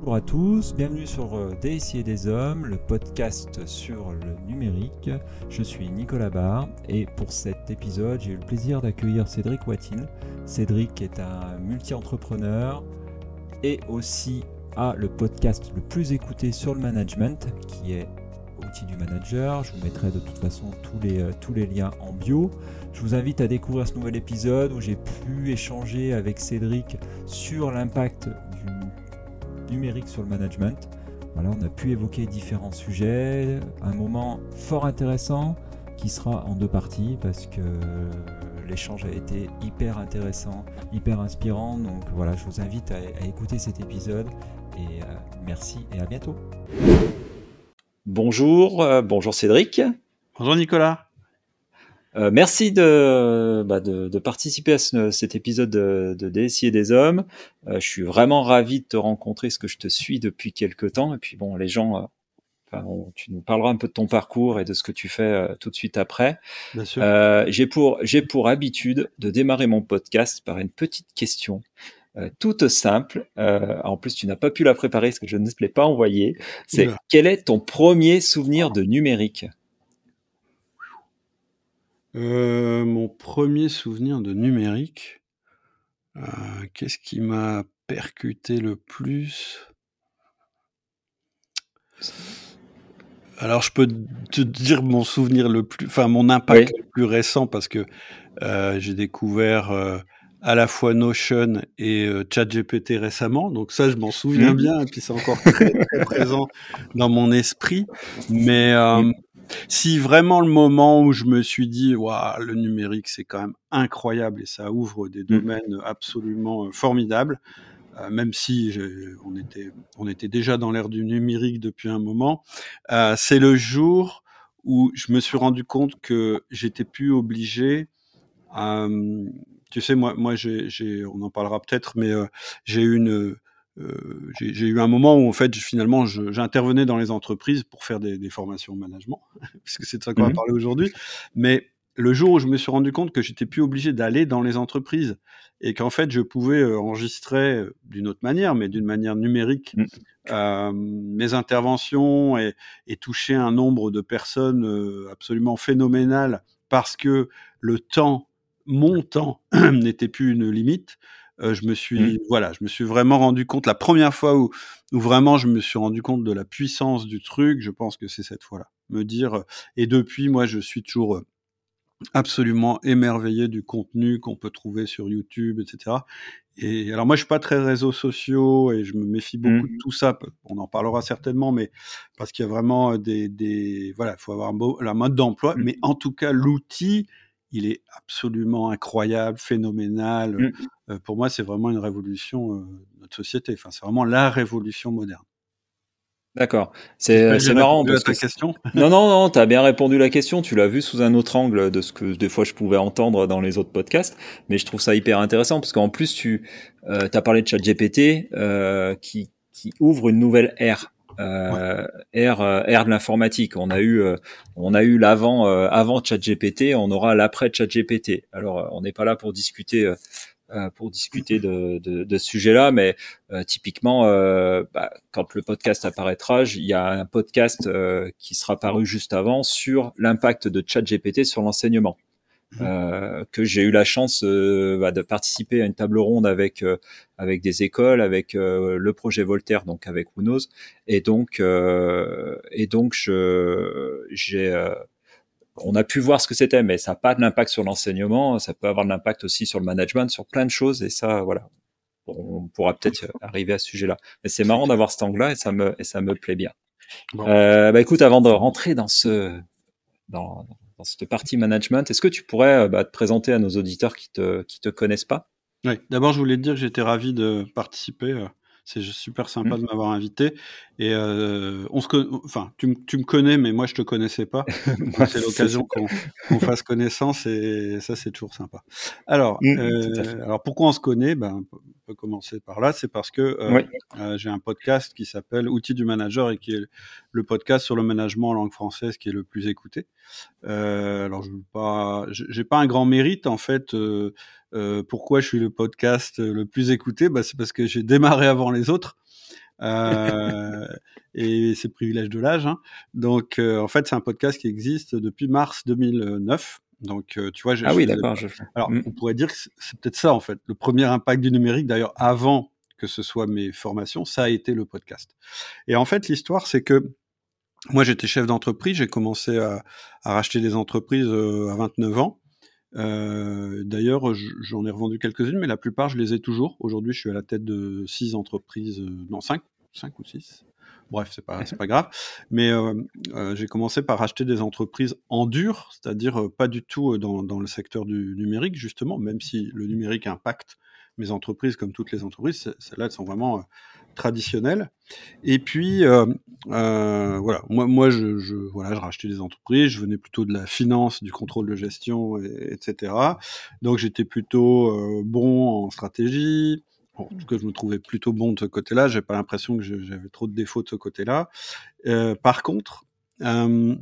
Bonjour à tous, bienvenue sur euh, DSI et des hommes, le podcast sur le numérique. Je suis Nicolas Barr et pour cet épisode, j'ai eu le plaisir d'accueillir Cédric Watine. Cédric est un multi-entrepreneur et aussi a le podcast le plus écouté sur le management qui est Outils du manager. Je vous mettrai de toute façon tous les, euh, tous les liens en bio. Je vous invite à découvrir ce nouvel épisode où j'ai pu échanger avec Cédric sur l'impact numérique sur le management. Voilà, on a pu évoquer différents sujets, un moment fort intéressant qui sera en deux parties parce que l'échange a été hyper intéressant, hyper inspirant. Donc voilà, je vous invite à, écouter cet épisode et euh, merci et à bientôt. Bonjour, euh, bonjour Cédric. Bonjour Nicolas. Euh, merci de, bah, de, de, participer à ce, cet épisode de, de DSI et des hommes. Euh, je suis vraiment ravi de te rencontrer, ce que je te suis depuis quelques temps. Et puis bon, les gens, euh, tu nous parleras un peu de ton parcours et de ce que tu fais euh, tout de suite après. Bien sûr. j'ai pour j'ai pour habitude de démarrer mon podcast par une petite question. toute simple. en plus, tu n'as pas pu la préparer parce que je ne te l'ai pas envoyée. C'est quel est ton premier souvenir de numérique? Euh, mon premier souvenir de numérique, euh, qu'est-ce qui m'a percuté le plus? Alors je peux te dire mon souvenir le plus enfin mon impact le plus récent parce que, euh, j'ai découvert, à la fois Notion et ChatGPT récemment, donc ça je m'en souviens mmh. bien et puis c'est encore très, très présent dans mon esprit. Mais. Si vraiment le moment où je me suis dit, waouh, le numérique, c'est quand même incroyable et ça ouvre des mmh. domaines absolument euh, formidables, euh, même si on, était, on était déjà dans l'ère du numérique depuis un moment, euh, c'est le jour où je me suis rendu compte que j'étais plus obligé. tu sais, moi, moi, j'ai, on en parlera peut-être, mais j'ai eu une euh, j'ai eu un moment où en fait finalement j'intervenais dans les entreprises pour faire des, des formations au management, puisque c'est de ça qu'on va mmh parler aujourd'hui. Mais le jour où je me suis rendu compte que j'étais plus obligé d'aller dans les entreprises et qu'en fait je pouvais euh, enregistrer euh, d'une autre manière, mais d'une manière numérique, mmh. euh, mes interventions et, et, toucher un nombre de personnes absolument phénoménal parce que le temps, mon temps, n'était plus une limite. Euh, je me suis, mmh. voilà, je me suis vraiment rendu compte la première fois où, où vraiment je me suis rendu compte de la puissance du truc. Je pense que c'est cette fois-là. Me dire, euh, et depuis, moi, je suis toujours euh, absolument émerveillé du contenu qu'on peut trouver sur YouTube, etc. Et alors moi, je suis pas très réseaux sociaux et je me méfie beaucoup mmh. de tout ça. On en parlera certainement, mais parce qu'il y a vraiment des, des voilà, il faut avoir beau, la mode d'emploi. Mmh. Mais en tout cas, l'outil il est absolument incroyable, phénoménal. Mmh. Euh, pour moi, c'est vraiment une révolution euh, de notre société. Enfin, c'est vraiment la révolution moderne. D'accord. C'est marrant. Parce ta question non, non, non, tu as bien répondu à la question. Tu l'as vu sous un autre angle de ce que des fois je pouvais entendre dans les autres podcasts. Mais je trouve ça hyper intéressant parce qu'en plus, tu euh, as parlé de ChatGPT euh, qui, qui ouvre une nouvelle ère euh, ère, euh, ère de l'informatique. On a eu, euh, on a eu l'avant, avant ChatGPT, on aura l'après ChatGPT. Alors, on n'est pas là pour discuter. Pour discuter de, de, de ce sujet-là, mais typiquement, bah, quand le podcast apparaîtra, il y a un podcast qui sera paru juste avant sur l'impact de ChatGPT sur l'enseignement. Mmh. Euh, que j'ai eu la chance euh, bah, de participer à une table ronde avec euh, avec des écoles, avec le projet Voltaire, donc avec Unos, et donc et donc je j'ai on a pu voir ce que c'était, mais ça n'a pas de l'impact sur l'enseignement, ça peut avoir de l'impact aussi sur le management, sur plein de choses, et ça, voilà, on pourra peut-être arriver à ce sujet-là. Mais c'est marrant d'avoir cet angle-là, et ça me et ça me plaît bien. bah écoute, avant de rentrer dans ce dans dans cette partie management. Est-ce que tu pourrais euh, bah, te présenter à nos auditeurs qui te, qui te connaissent pas? Oui, d'abord, je voulais te dire que j'étais ravi de participer. C'est super sympa mmh. de m'avoir invité. Et euh, on se, enfin, tu, tu, me connais, mais moi je te connaissais pas. c'est l'occasion qu'on fasse connaissance et ça c'est toujours sympa. Alors, mmh, euh, alors pourquoi on se connaît? Ben, peut commencer par là. C'est parce que euh, euh, j'ai un podcast qui s'appelle Outils du manager et qui est le podcast sur le management en langue française qui est le plus écouté. Euh, alors, je pas, j'ai pas un grand mérite en fait. Pourquoi je suis le podcast le plus écouté? Bah, C'est parce que j'ai démarré avant les autres. Euh, et c'est privilège de l'âge. Hein. Donc, euh, en fait, c'est un podcast qui existe depuis mars 2009. Donc, euh, tu vois, ah oui, d'accord. Alors, mm. on pourrait dire que c'est peut-être ça, en fait. Le premier impact du numérique, d'ailleurs, avant que ce soit mes formations, ça a été le podcast. Et en fait, l'histoire, c'est que moi, j'étais chef d'entreprise. J'ai commencé à, à, racheter des entreprises à 29 ans. Euh, D'ailleurs, j'en ai revendu quelques-unes, mais la plupart, je les ai toujours. Aujourd'hui, je suis à la tête de six entreprises, euh, non, cinq, cinq ou six. Bref, c'est pas, pas grave. Mais euh, euh, j'ai commencé par acheter des entreprises en dur, c'est-à-dire euh, pas du tout dans, dans, le secteur du numérique, justement, même si le numérique impacte mes entreprises comme toutes les entreprises. Celles-là, elles sont vraiment traditionnel. Et puis, voilà, moi, moi je, je, voilà, je rachetais des entreprises, je venais plutôt de la finance, du contrôle de gestion, etc. Donc, j'étais plutôt bon en stratégie. En tout cas, je me trouvais plutôt bon de ce côté-là. J'ai pas l'impression que j'avais trop de défauts de ce côté-là. Euh, par contre, euh,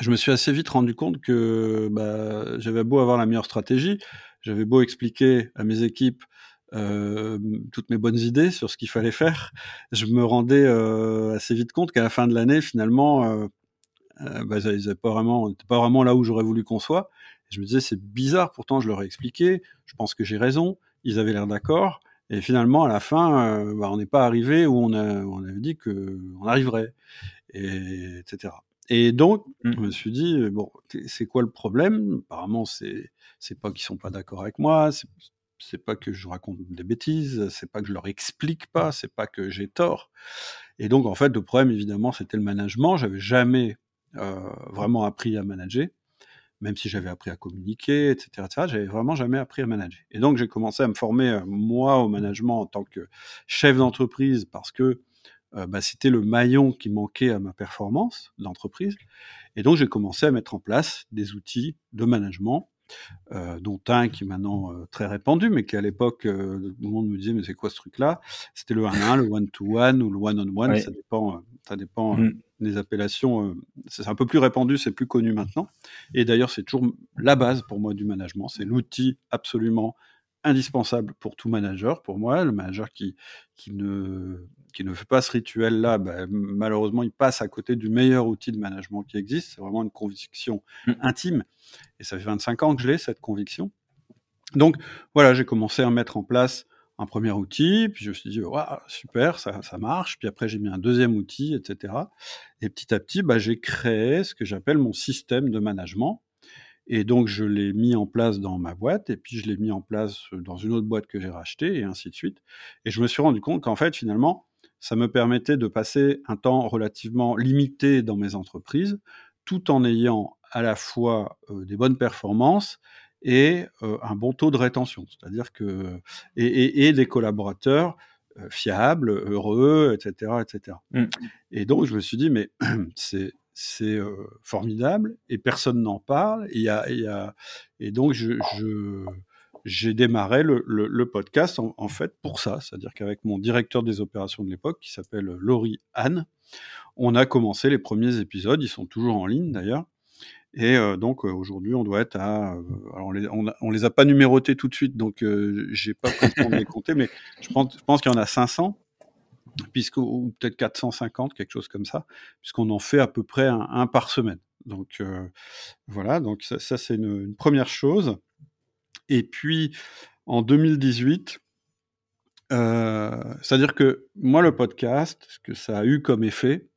je me suis assez vite rendu compte que bah, j'avais beau avoir la meilleure stratégie, j'avais beau expliquer à mes équipes euh, toutes mes bonnes idées sur ce qu'il fallait faire, je me rendais assez vite compte qu'à la fin de l'année, finalement, bah, ils pas vraiment, pas vraiment là où j'aurais voulu qu'on soit. je me disais, c'est bizarre, pourtant je leur ai expliqué, je pense que j'ai raison, ils avaient l'air d'accord, et finalement, à la fin, euh, bah, on n'est pas arrivé où on, a, où on avait dit qu'on arriverait, et, etc. Et donc, mmh. je me suis dit, bon, c'est quoi le problème? Apparemment, c'est pas qu'ils sont pas d'accord avec moi, c'est pas que je raconte des bêtises, c'est pas que je leur explique pas, c'est pas que j'ai tort. Et donc en fait, le problème évidemment, c'était le management. J'avais jamais euh, vraiment appris à manager, même si j'avais appris à communiquer, etc., etc. J'avais vraiment jamais appris à manager. Et donc j'ai commencé à me former euh, moi au management en tant que chef d'entreprise parce que euh, bah, c'était le maillon qui manquait à ma performance d'entreprise. Et donc j'ai commencé à mettre en place des outils de management euh, dont un qui est maintenant euh, très répandu, mais qui à l'époque, euh, tout le monde me disait mais c'est quoi ce truc-là? C'était le 1-1, le one-to-one ou le one-on-one, ça dépend, ça dépend mmh. des appellations. c'est un peu plus répandu, c'est plus connu maintenant. Et d'ailleurs, c'est toujours la base pour moi du management, c'est l'outil absolument indispensable pour tout manager, pour moi, le manager qui, qui, ne, qui ne fait pas ce rituel-là, bah, malheureusement, il passe à côté du meilleur outil de management qui existe. C'est vraiment une conviction mmh. intime. Et ça fait 25 ans que je l'ai, cette conviction. Donc, voilà, j'ai commencé à mettre en place un premier outil, puis je me suis dit, super, ça, ça, marche. Puis après, j'ai mis un deuxième outil, etc. Et petit à petit, bah, j'ai créé ce que j'appelle mon système de management. Et donc, je l'ai mis en place dans ma boîte, et puis je l'ai mis en place dans une autre boîte que j'ai rachetée, et ainsi de suite. Et je me suis rendu compte qu'en fait, finalement, ça me permettait de passer un temps relativement limité dans mes entreprises, tout en ayant à la fois euh, des bonnes performances et euh, un bon taux de rétention, c'est-à-dire que et, et, et, des collaborateurs euh, fiables, heureux, etc., etc. Mmh. Et donc je me suis dit mais c'est c'est formidable et personne n'en parle. Et, y a, et donc, je, j'ai démarré le, podcast en, fait pour ça. C'est-à-dire qu'avec mon directeur des opérations de l'époque, qui s'appelle Laurie Anne, on a commencé les premiers épisodes. Ils sont toujours en ligne d'ailleurs. Et donc aujourd'hui, on doit être à. Alors on les, les a pas numérotés tout de suite, donc j'ai pas pris de les compter, mais je pense, je pense qu'il y en a 500 puisque, ou peut-être 450, quelque chose comme ça, puisqu'on en fait à peu près un, par semaine. Donc euh, voilà, donc ça, c'est une, une, première chose. Et puis en 2018, euh, c'est-à-dire que moi le podcast, ce que ça a eu comme effet,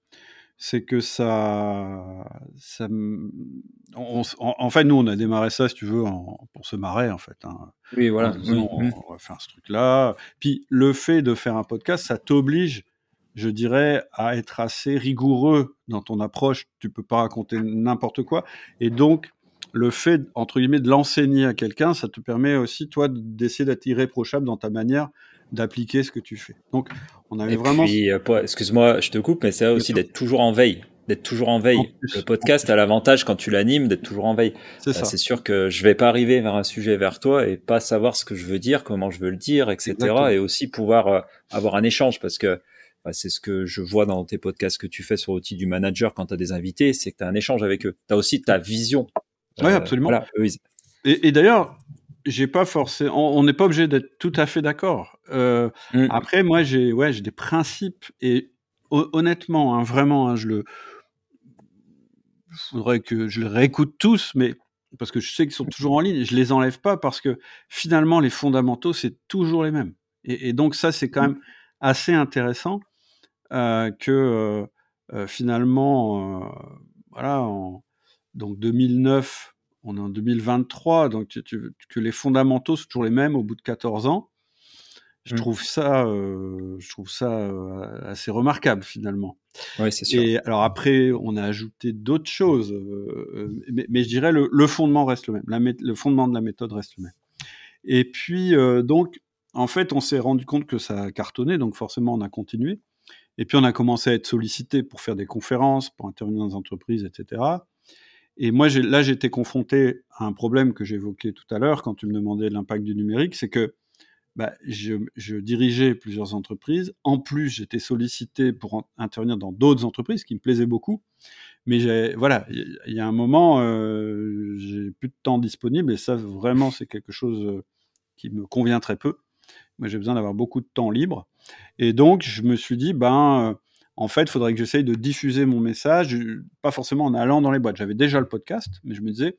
c'est que ça, ça on, en, fait, nous, on a démarré ça, si tu veux, en, pour se marrer, en fait. Hein. Oui, voilà. Disant, on, on, va faire ce truc-là. Puis, le fait de faire un podcast, ça t'oblige, je dirais, à être assez rigoureux dans ton approche. Tu peux pas raconter n'importe quoi. Et donc, le fait, entre guillemets, de l'enseigner à quelqu'un, ça te permet aussi, toi, d'essayer d'être irréprochable dans ta manière d'appliquer ce que tu fais. Donc, on avait et vraiment. Euh, excuse-moi, je te coupe, mais c'est aussi d'être toujours en veille. D'être toujours en veille. En plus, le podcast a l'avantage quand tu l'animes d'être toujours en veille. C'est C'est sûr que je vais pas arriver vers un sujet vers toi et pas savoir ce que je veux dire, comment je veux le dire, etc. Exactement. Et aussi pouvoir euh, avoir un échange parce que bah, c'est ce que je vois dans tes podcasts que tu fais sur l'outil du manager quand tu as des invités, c'est que tu as un échange avec eux. Tu as aussi ta vision. Oui, absolument. Voilà, et, et d'ailleurs, j'ai pas forcément. On n'est pas obligé d'être tout à fait d'accord. Euh, mmh. Après, moi, j'ai ouais, j'ai des principes et honnêtement, hein, vraiment, hein, je le. faudrait que je les réécoute tous, mais parce que je sais qu'ils sont toujours en ligne, je les enlève pas parce que finalement, les fondamentaux, c'est toujours les mêmes. Et, donc ça, c'est quand mmh. même assez intéressant euh, que euh, finalement, voilà, en donc 2009 on est en 2023, donc que les fondamentaux sont toujours les mêmes au bout de 14 ans. Je mmh. trouve ça, euh, je trouve ça euh, assez remarquable finalement. Oui, c'est sûr. Et alors après, on a ajouté d'autres choses, euh, mais, je dirais le, le, fondement reste le même. le fondement de la méthode reste le même. Et puis donc, en fait, on s'est rendu compte que ça a cartonné, donc forcément, on a continué. Et puis on a commencé à être sollicité pour faire des conférences, pour intervenir dans des entreprises, etc. Et moi, là, j'étais confronté à un problème que j'évoquais tout à l'heure quand tu me demandais l'impact du numérique, c'est que bah, je, dirigeais plusieurs entreprises. En plus, j'étais sollicité pour intervenir dans d'autres entreprises, qui me plaisaient beaucoup. Mais voilà, il y, a un moment, euh, j'ai plus de temps disponible, et ça, vraiment, c'est quelque chose euh, qui me convient très peu. Moi, j'ai besoin d'avoir beaucoup de temps libre. Et donc, je me suis dit, ben, euh, en fait, il faudrait que j'essaye de diffuser mon message, pas forcément en allant dans les boîtes. J'avais déjà le podcast, mais je me disais,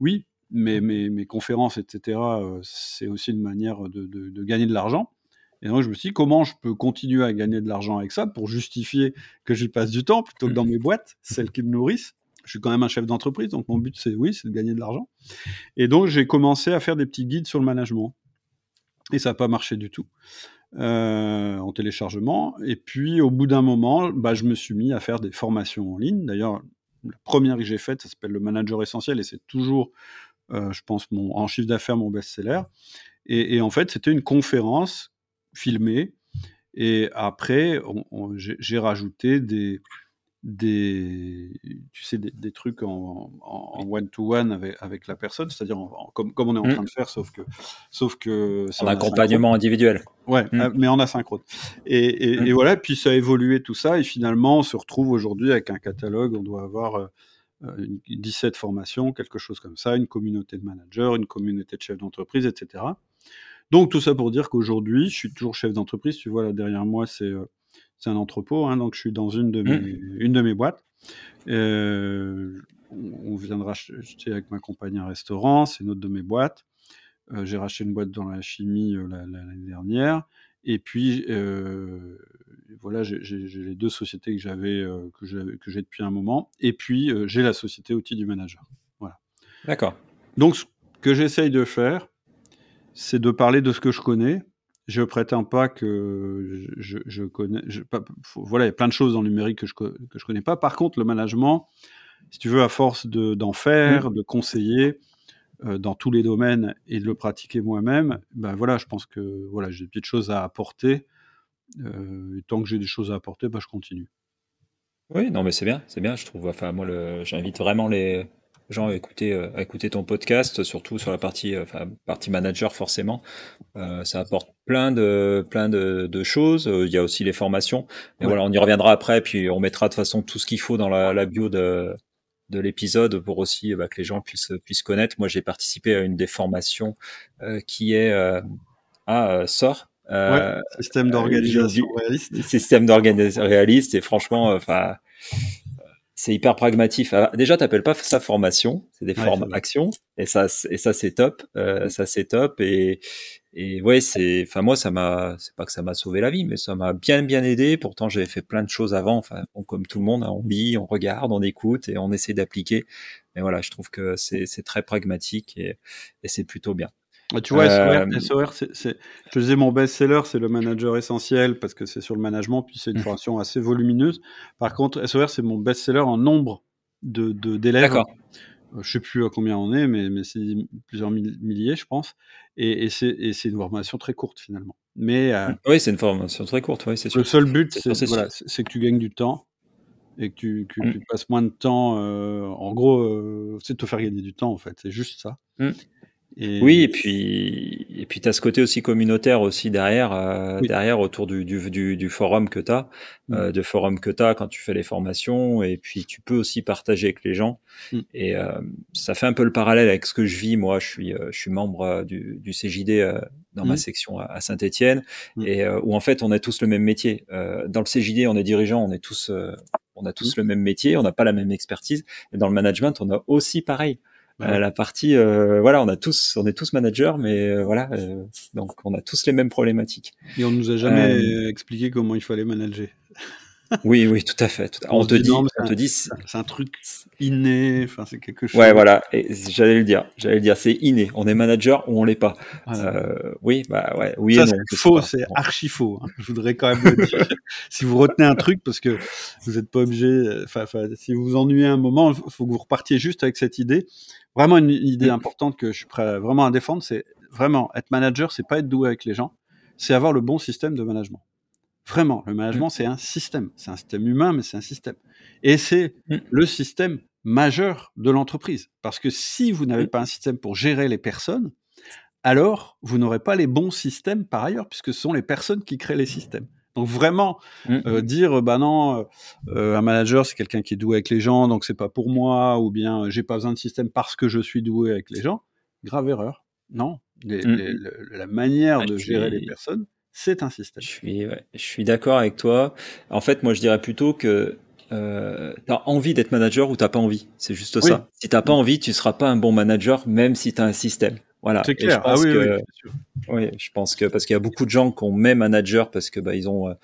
oui, mais mes, conférences, etc., euh, c'est aussi une manière de, gagner de l'argent. Et donc, je me suis dit, comment je peux continuer à gagner de l'argent avec ça pour justifier que j'y passe du temps plutôt que dans mes boîtes, celles qui me nourrissent? Je suis quand même un chef d'entreprise, donc mon but, c'est oui, c'est de gagner de l'argent. Et donc, j'ai commencé à faire des petits guides sur le management. Et ça n'a pas marché du tout. Euh, en téléchargement. Et puis, au bout d'un moment, bah, je me suis mis à faire des formations en ligne. D'ailleurs, la première que j'ai faite, ça s'appelle le Manager Essentiel, et c'est toujours, euh, je pense, mon, en chiffre d'affaires, mon best-seller. Et, en fait, c'était une conférence filmée. Et après, j'ai rajouté des, des, tu sais, des, trucs en, one-to-one avec, avec, la personne, c'est-à-dire comme, comme on est en mmh. train de faire, sauf que. Sauf que en accompagnement individuel. Ouais, mmh. euh, mais en asynchrone. Et, et, mmh. et, voilà, puis ça a évolué tout ça, et finalement, on se retrouve aujourd'hui avec un catalogue, on doit avoir. 17 euh, formations, quelque chose comme ça, une communauté de managers, une communauté de chefs d'entreprise, etc. Donc tout ça pour dire qu'aujourd'hui, je suis toujours chef d'entreprise. Tu vois là derrière moi, c'est euh, c'est un entrepôt, hein, donc je suis dans une de mmh. mes, une de mes boîtes. Euh, on viendra acheter avec ma compagne un restaurant, c'est une autre de mes boîtes. Euh, j'ai racheté une boîte dans la chimie euh, l'année dernière. Et puis, voilà, j'ai les deux sociétés que j'avais, que j'ai depuis un moment. Et puis, j'ai la société outil du manager. Voilà. D'accord. Donc, ce que j'essaye de faire, c'est de parler de ce que je connais, je prétends pas que je, connais. voilà, il y a plein de choses dans le numérique que je que je connais pas. Par contre, le management, si tu veux, à force d'en faire, mmh. de conseiller euh, dans tous les domaines et de le pratiquer moi-même, ben voilà, je pense que voilà, j'ai des petites choses à apporter. Euh, et tant que j'ai des choses à apporter, ben, je continue. Oui, non, mais c'est bien, c'est bien. Je trouve. Enfin, moi, j'invite vraiment les gens à écouter, euh, écouter ton podcast, surtout sur la partie, euh, enfin, partie manager forcément. Euh, ça apporte plein de, plein de, de choses. Il y a aussi les formations. Mais voilà, on y reviendra après, puis on mettra de toute façon tout ce qu'il faut dans la, la bio de, de l'épisode pour aussi bah, que les gens puissent, puissent connaître. Moi, j'ai participé à une des formations qui est à SOR, euh, système d'organisation réaliste. Système d'organisation réaliste et franchement, enfin, c'est hyper pragmatique. Ah, déjà, t'appelles pas ça formation, c'est des formes actions, et ça, et ça c'est top, euh, ça c'est top, et et ouais, c'est, enfin moi ça m'a, c'est pas que ça m'a sauvé la vie, mais ça m'a bien bien aidé. Pourtant, j'avais fait plein de choses avant. Enfin, comme tout le monde, on lit, on regarde, on écoute et on essaie d'appliquer. Mais voilà, je trouve que c'est c'est très pragmatique et, et c'est plutôt bien. Ah, tu vois, SOR, euh, je disais mon best-seller, c'est le manager essentiel parce que c'est sur le management, puis c'est une mmh. formation assez volumineuse. Par contre, SOR, c'est mon best-seller en nombre de, d'élèves. D'accord. Euh, je sais plus à combien on est, mais, mais c'est plusieurs milliers, je pense. Et, et, c'est, une formation très courte finalement. Mais euh, mmh. oui, c'est une formation très courte. Oui, c'est sûr. Le seul but, c'est, voilà, que tu gagnes du temps et que tu, que mmh. tu passes moins de temps. en gros, c'est de te faire gagner du temps en fait. C'est juste ça. Oui, et puis et puis tu as ce côté aussi communautaire aussi derrière euh, derrière autour du, du, du, du forum que tu as, mm. euh, de forum que tu as quand tu fais les formations et puis tu peux aussi partager avec les gens mm. et euh, ça fait un peu le parallèle avec ce que je vis moi, je suis euh, je suis membre euh, du, du CJD dans ma mm. section à, Saint-Étienne et où en fait on a tous le même métier. dans le CJD, on est dirigeant, on est tous on a tous le même métier, on n'a pas la même expertise et dans le management, on a aussi pareil. Euh, la partie, euh, voilà, on a tous, on est tous managers, mais euh, voilà, donc on a tous les mêmes problématiques. Et on nous a jamais expliqué comment il fallait manager. Oui, oui, tout à fait. On, te dit, on te dit, c'est un truc inné. Enfin, c'est quelque chose. Ouais, voilà. J'allais le dire. J'allais le dire. C'est inné. On est manager ou on l'est pas. oui, bah ouais. Oui Ça, C'est faux. C'est archi faux. Hein. Je voudrais quand même le dire. si vous retenez un truc, parce que vous n'êtes pas obligé. Enfin, si vous vous ennuyez un moment, il faut que vous repartiez juste avec cette idée vraiment une idée mm. importante que je suis prêt vraiment à défendre, c'est vraiment être manager, c'est pas être doué avec les gens, c'est avoir le bon système de management. Vraiment, le management, mm. c'est un système. C'est un système humain, mais c'est un système. Et c'est mm. le système majeur de l'entreprise. Parce que si vous n'avez pas un système pour gérer les personnes, alors vous n'aurez pas les bons systèmes par ailleurs, puisque ce sont les personnes qui créent les systèmes. Donc vraiment mmh. euh, dire bah non, euh, euh, un manager c'est quelqu'un qui est doué avec les gens, donc c'est pas pour moi, ou bien j'ai pas besoin de système parce que je suis doué avec les gens. Grave erreur. Non, mmh. la manière ah, de gérer les personnes, c'est un système. Je suis, je suis d'accord avec toi. En fait, moi je dirais plutôt que euh, tu as envie d'être manager ou t'as pas envie. C'est juste ça. Si t'as pas envie, tu seras pas un bon manager, même si tu as un système. Voilà. C'est clair. Ah oui, que, oui, je pense que parce qu'il y a beaucoup de gens qui ont même manager parce que bah ils ont euh,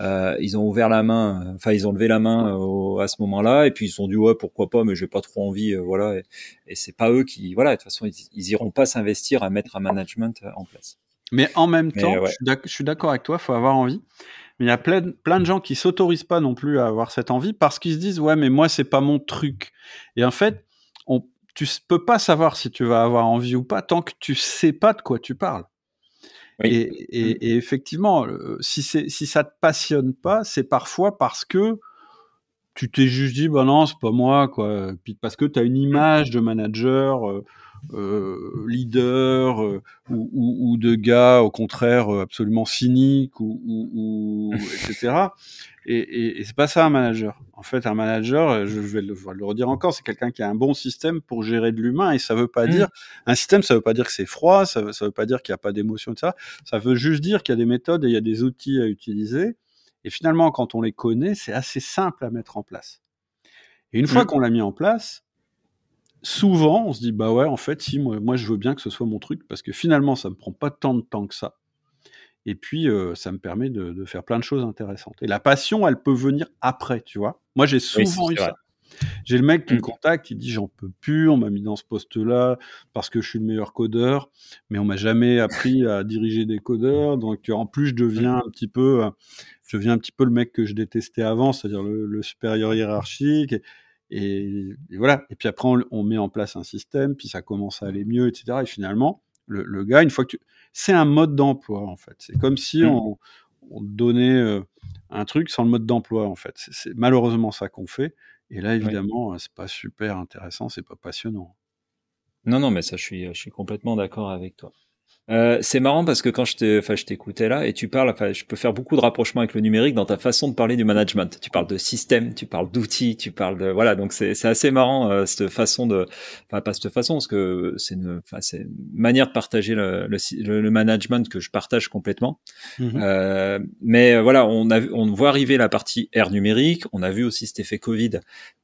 euh ils ont ouvert la main, enfin ils ont levé la main euh, à ce moment-là et puis ils se sont dit ouais pourquoi pas mais j'ai pas trop envie euh, voilà et, et c'est pas eux qui voilà de toute façon ils, ils iront pas s'investir à mettre un management en place. Mais en même temps, je suis d'accord avec toi, faut avoir envie. Mais il y a plein, plein de gens qui s'autorisent pas non plus à avoir cette envie parce qu'ils se disent ouais mais moi c'est pas mon truc. Et en fait tu peux pas savoir si tu vas avoir envie ou pas tant que tu sais pas de quoi tu parles. Et, mmh. et, effectivement, si, si ça te passionne pas, c'est parfois parce que tu t'es juste dit, bah non, c'est pas moi, quoi. Puis parce que tu as une image de manager, euh, euh, leader, euh, ou, ou, ou, de gars, au contraire, absolument cynique, ou, ou etc. Et, et, c'est pas ça un manager. En fait, un manager, euh, je vais le, le redire encore, c'est quelqu'un qui a un bon système pour gérer de l'humain. Et ça veut pas mmh. dire un système, ça veut pas dire que c'est froid, ça veut, ça veut pas dire qu'il n'y a pas d'émotion de ça. Ça veut juste dire qu'il y a des méthodes et il y a des outils à utiliser. Et finalement, quand on les connaît, c'est assez simple à mettre en place. Et une fois mmh. qu'on l'a mis en place, souvent, on se dit bah ouais, en fait, si moi, moi je veux bien que ce soit mon truc parce que finalement, ça me prend pas tant de temps que ça. Et puis, ça me permet de, faire plein de choses intéressantes. Et la passion, elle peut venir après, tu vois. Moi, j'ai souvent eu ça. J'ai le mec qui me mmh. contacte, il dit j'en peux plus, on m'a mis dans ce poste-là parce que je suis le meilleur codeur, mais on m'a jamais appris à diriger des codeurs, donc en plus je deviens un petit peu, je deviens un petit peu le mec que je détestais avant, c'est-à-dire le, supérieur hiérarchique. Et, voilà. Et puis après on, met en place un système, puis ça commence à aller mieux, etc. Et finalement, le, le gars, une fois que tu, c'est un mode d'emploi en fait. C'est comme si mmh. on, donnait euh, un truc sans le mode d'emploi en fait. C'est malheureusement ça qu'on fait. Et là, évidemment, euh, c'est pas super intéressant, c'est pas passionnant. Non, non, mais ça, je suis, je suis complètement d'accord avec toi. Euh, c'est marrant parce que quand je t'écoutais là et tu parles, enfin, je peux faire beaucoup de rapprochements avec le numérique dans ta façon de parler du management. Tu parles de système, tu parles d'outils, tu parles de voilà, donc c'est assez marrant euh, cette façon de, enfin pas cette façon parce que c'est une, une manière de partager le, le, le, management que je partage complètement. Mmh euh, mais euh, voilà, on a on voit arriver la partie ère numérique, on a vu aussi cet effet Covid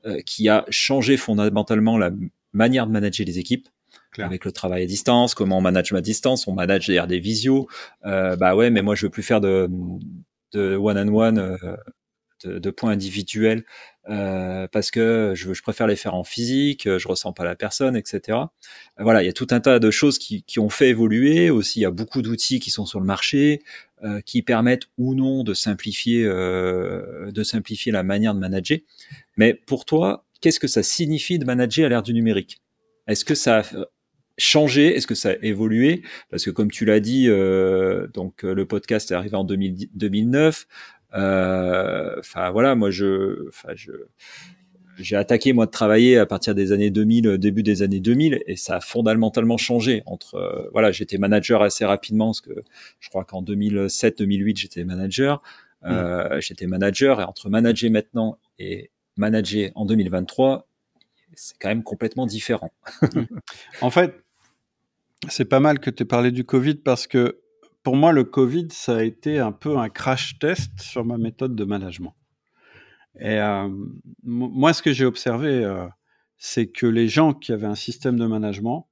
euh, qui a changé fondamentalement la manière de manager les équipes avec le travail à distance, comment on manage ma distance, on manage derrière des visios. Euh, bah ouais, mais moi je veux plus faire de, de one on one, de, de, points individuels euh, parce que je, je, préfère les faire en physique, je ressens pas la personne, etc. Voilà, il y a tout un tas de choses qui, qui ont fait évoluer. Aussi, il y a beaucoup d'outils qui sont sur le marché euh, qui permettent ou non de simplifier, euh, de simplifier la manière de manager. Mais pour toi, qu'est-ce que ça signifie de manager à l'ère du numérique? Est-ce que ça changé? Est-ce que ça a évolué? Parce que comme tu l'as dit, euh, donc euh, le podcast est arrivé en 2009. Euh, enfin voilà, moi je, enfin je, j'ai attaqué moi de travailler à partir des années 2000, début des années 2000, et ça a fondamentalement changé. Entre voilà, j'étais manager assez rapidement parce que je crois qu'en 2007-2008 j'étais manager. Euh, j'étais manager et entre manager maintenant et manager en 2023, c'est quand même complètement différent. en fait, c'est pas mal que tu aies parlé du Covid parce que pour moi, le Covid, ça a été un peu un crash test sur ma méthode de management. Et euh, moi, ce que j'ai observé, euh, c'est que les gens qui avaient un système de management,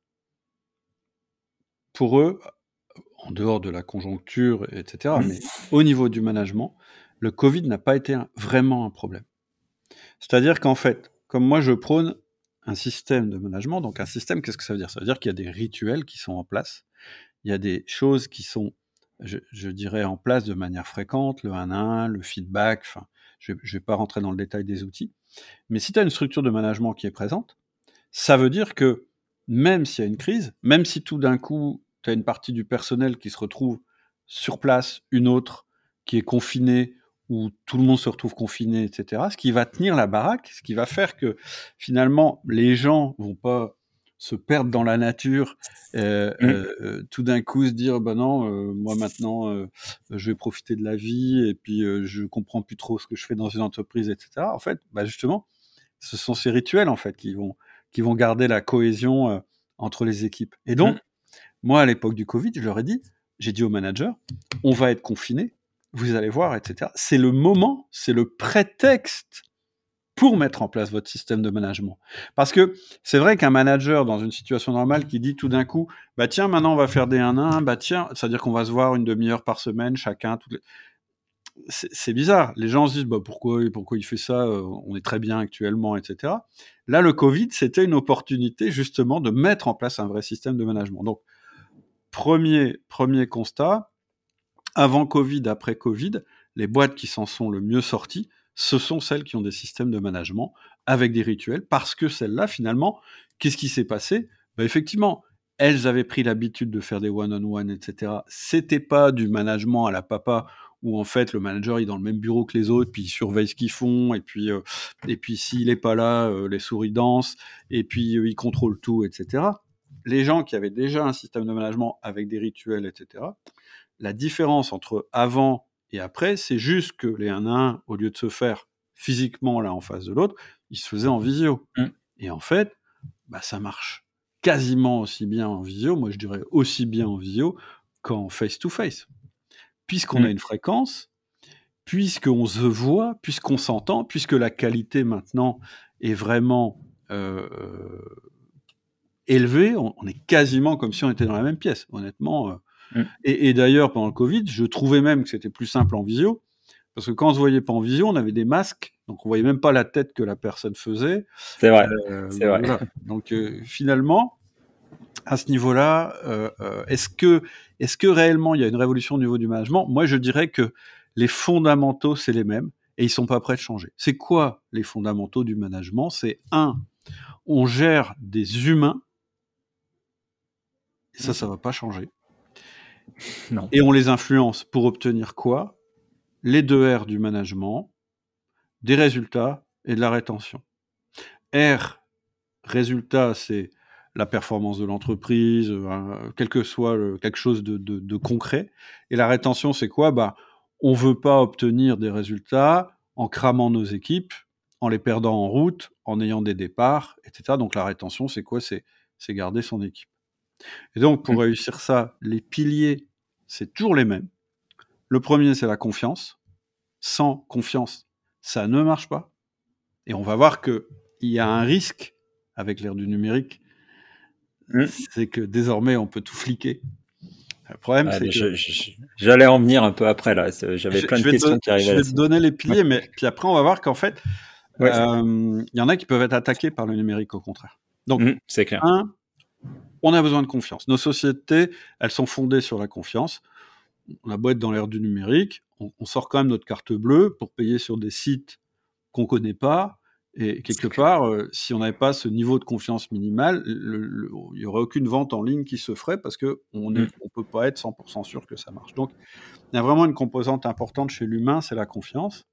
pour eux, en dehors de la conjoncture, etc., mais au niveau du management, le Covid n'a pas été vraiment un problème. C'est-à-dire qu'en fait, comme moi je prône un système de management, donc un système, qu'est-ce que ça veut dire? Ça veut dire qu'il y a des rituels qui sont en place, il y a des choses qui sont, je, dirais, en place de manière fréquente, le 1 1, le feedback, enfin, je ne vais pas rentrer dans le détail des outils, mais si tu as une structure de management qui est présente, ça veut dire que même s'il y a une crise, même si tout d'un coup, tu as une partie du personnel qui se retrouve sur place, une autre qui est confinée où tout le monde se retrouve confiné, etc. Ce qui va tenir la baraque, ce qui va faire que finalement les gens vont pas se perdre dans la nature, euh, mmh. euh, euh, tout d'un coup se dire bah non, moi maintenant je vais profiter de la vie et puis je comprends plus trop ce que je fais dans une entreprise, etc. En fait, bah justement, ce sont ces rituels en fait qui vont qui vont garder la cohésion entre les équipes. Et donc, mmh. moi à l'époque du Covid, je leur ai dit, j'ai dit aux managers, on va être confinés, vous allez voir, etc. C'est le moment, c'est le prétexte pour mettre en place votre système de management. Parce que c'est vrai qu'un manager dans une situation normale qui dit tout d'un coup, bah tiens, maintenant on va faire des 1-1, bah tiens, c'est-à-dire qu'on va se voir une demi-heure par semaine chacun. C'est bizarre. Les gens se disent, bah pourquoi, pourquoi il fait ça euh, On est très bien actuellement, etc. Là, le Covid, c'était une opportunité justement de mettre en place un vrai système de management. Donc, premier, premier constat, avant Covid, après Covid, les boîtes qui s'en sont le mieux sorties, ce sont celles qui ont des systèmes de management avec des rituels, parce que celles-là, finalement, qu'est-ce qui s'est passé? Bah, Effectivement, elles avaient pris l'habitude de faire des one-on-one, etc. C'était pas du management à la papa où en fait le manager est dans le même bureau que les autres, puis il surveille ce qu'ils font, et puis euh, et puis s'il n'est pas là, euh, les souris dansent, et puis euh, il contrôle tout, etc. Les gens qui avaient déjà un système de management avec des rituels, etc la différence entre avant et après, c'est juste que les 1 1, au lieu de se faire physiquement l'un en face de l'autre, ils se faisaient en visio. Mmh. Et en fait, bah, ça marche quasiment aussi bien en visio, moi je dirais aussi bien en visio qu'en face-to-face. Puisqu'on a mmh. une fréquence, puisqu'on se voit, puisqu'on s'entend, puisque la qualité maintenant est vraiment euh, élevée, on, est quasiment comme si on était dans la même pièce. Honnêtement, euh, Mm. Et, d'ailleurs, pendant le Covid, je trouvais même que c'était plus simple en visio, parce que quand on se voyait pas en visio, on avait des masques, donc on voyait même pas la tête que la personne faisait. C'est vrai. Euh, c'est vrai. Donc euh, finalement, à ce niveau-là, euh, est-ce que, est-ce que réellement il y a une révolution au niveau du management? Moi, je dirais que les fondamentaux, c'est les mêmes et ils sont pas prêts de changer. C'est quoi les fondamentaux du management? C'est un, on gère des humains. Et ça, ça va pas changer. Et on les influence pour obtenir quoi? Les deux R du management, des résultats et de la rétention. R, résultat, c'est la performance de l'entreprise, euh, quel que soit quelque chose de, concret. Et la rétention, c'est quoi? Bah, On ne veut pas obtenir des résultats en cramant nos équipes, en les perdant en route, en ayant des départs, etc. Donc la rétention, c'est quoi? C'est garder son équipe. Et donc, pour mmh. réussir ça, les piliers, c'est toujours les mêmes. Le premier, c'est la confiance. Sans confiance, ça ne marche pas. Et on va voir qu'il y a un risque avec l'ère du numérique, mmh. c'est que désormais, on peut tout fliquer. Le problème, c'est que... J'allais en venir un peu après, là. J'avais plein de questions qui arrivaient. Je vais te donner les piliers, mais puis après, on va voir qu'en fait, euh, il y en a qui peuvent être attaqués par le numérique, au contraire. Donc, mmh, c'est clair. Un, on a besoin de confiance. Nos sociétés, elles sont fondées sur la confiance. On a beau être dans l'ère du numérique, on, sort quand même notre carte bleue pour payer sur des sites qu'on connaît pas. Et quelque part, euh, si on n'avait pas ce niveau de confiance minimal, il n'y aurait aucune vente en ligne qui se ferait parce qu'on ne mm. peut pas être 100% sûr que ça marche. Donc, il y a vraiment une composante importante chez l'humain, c'est la confiance.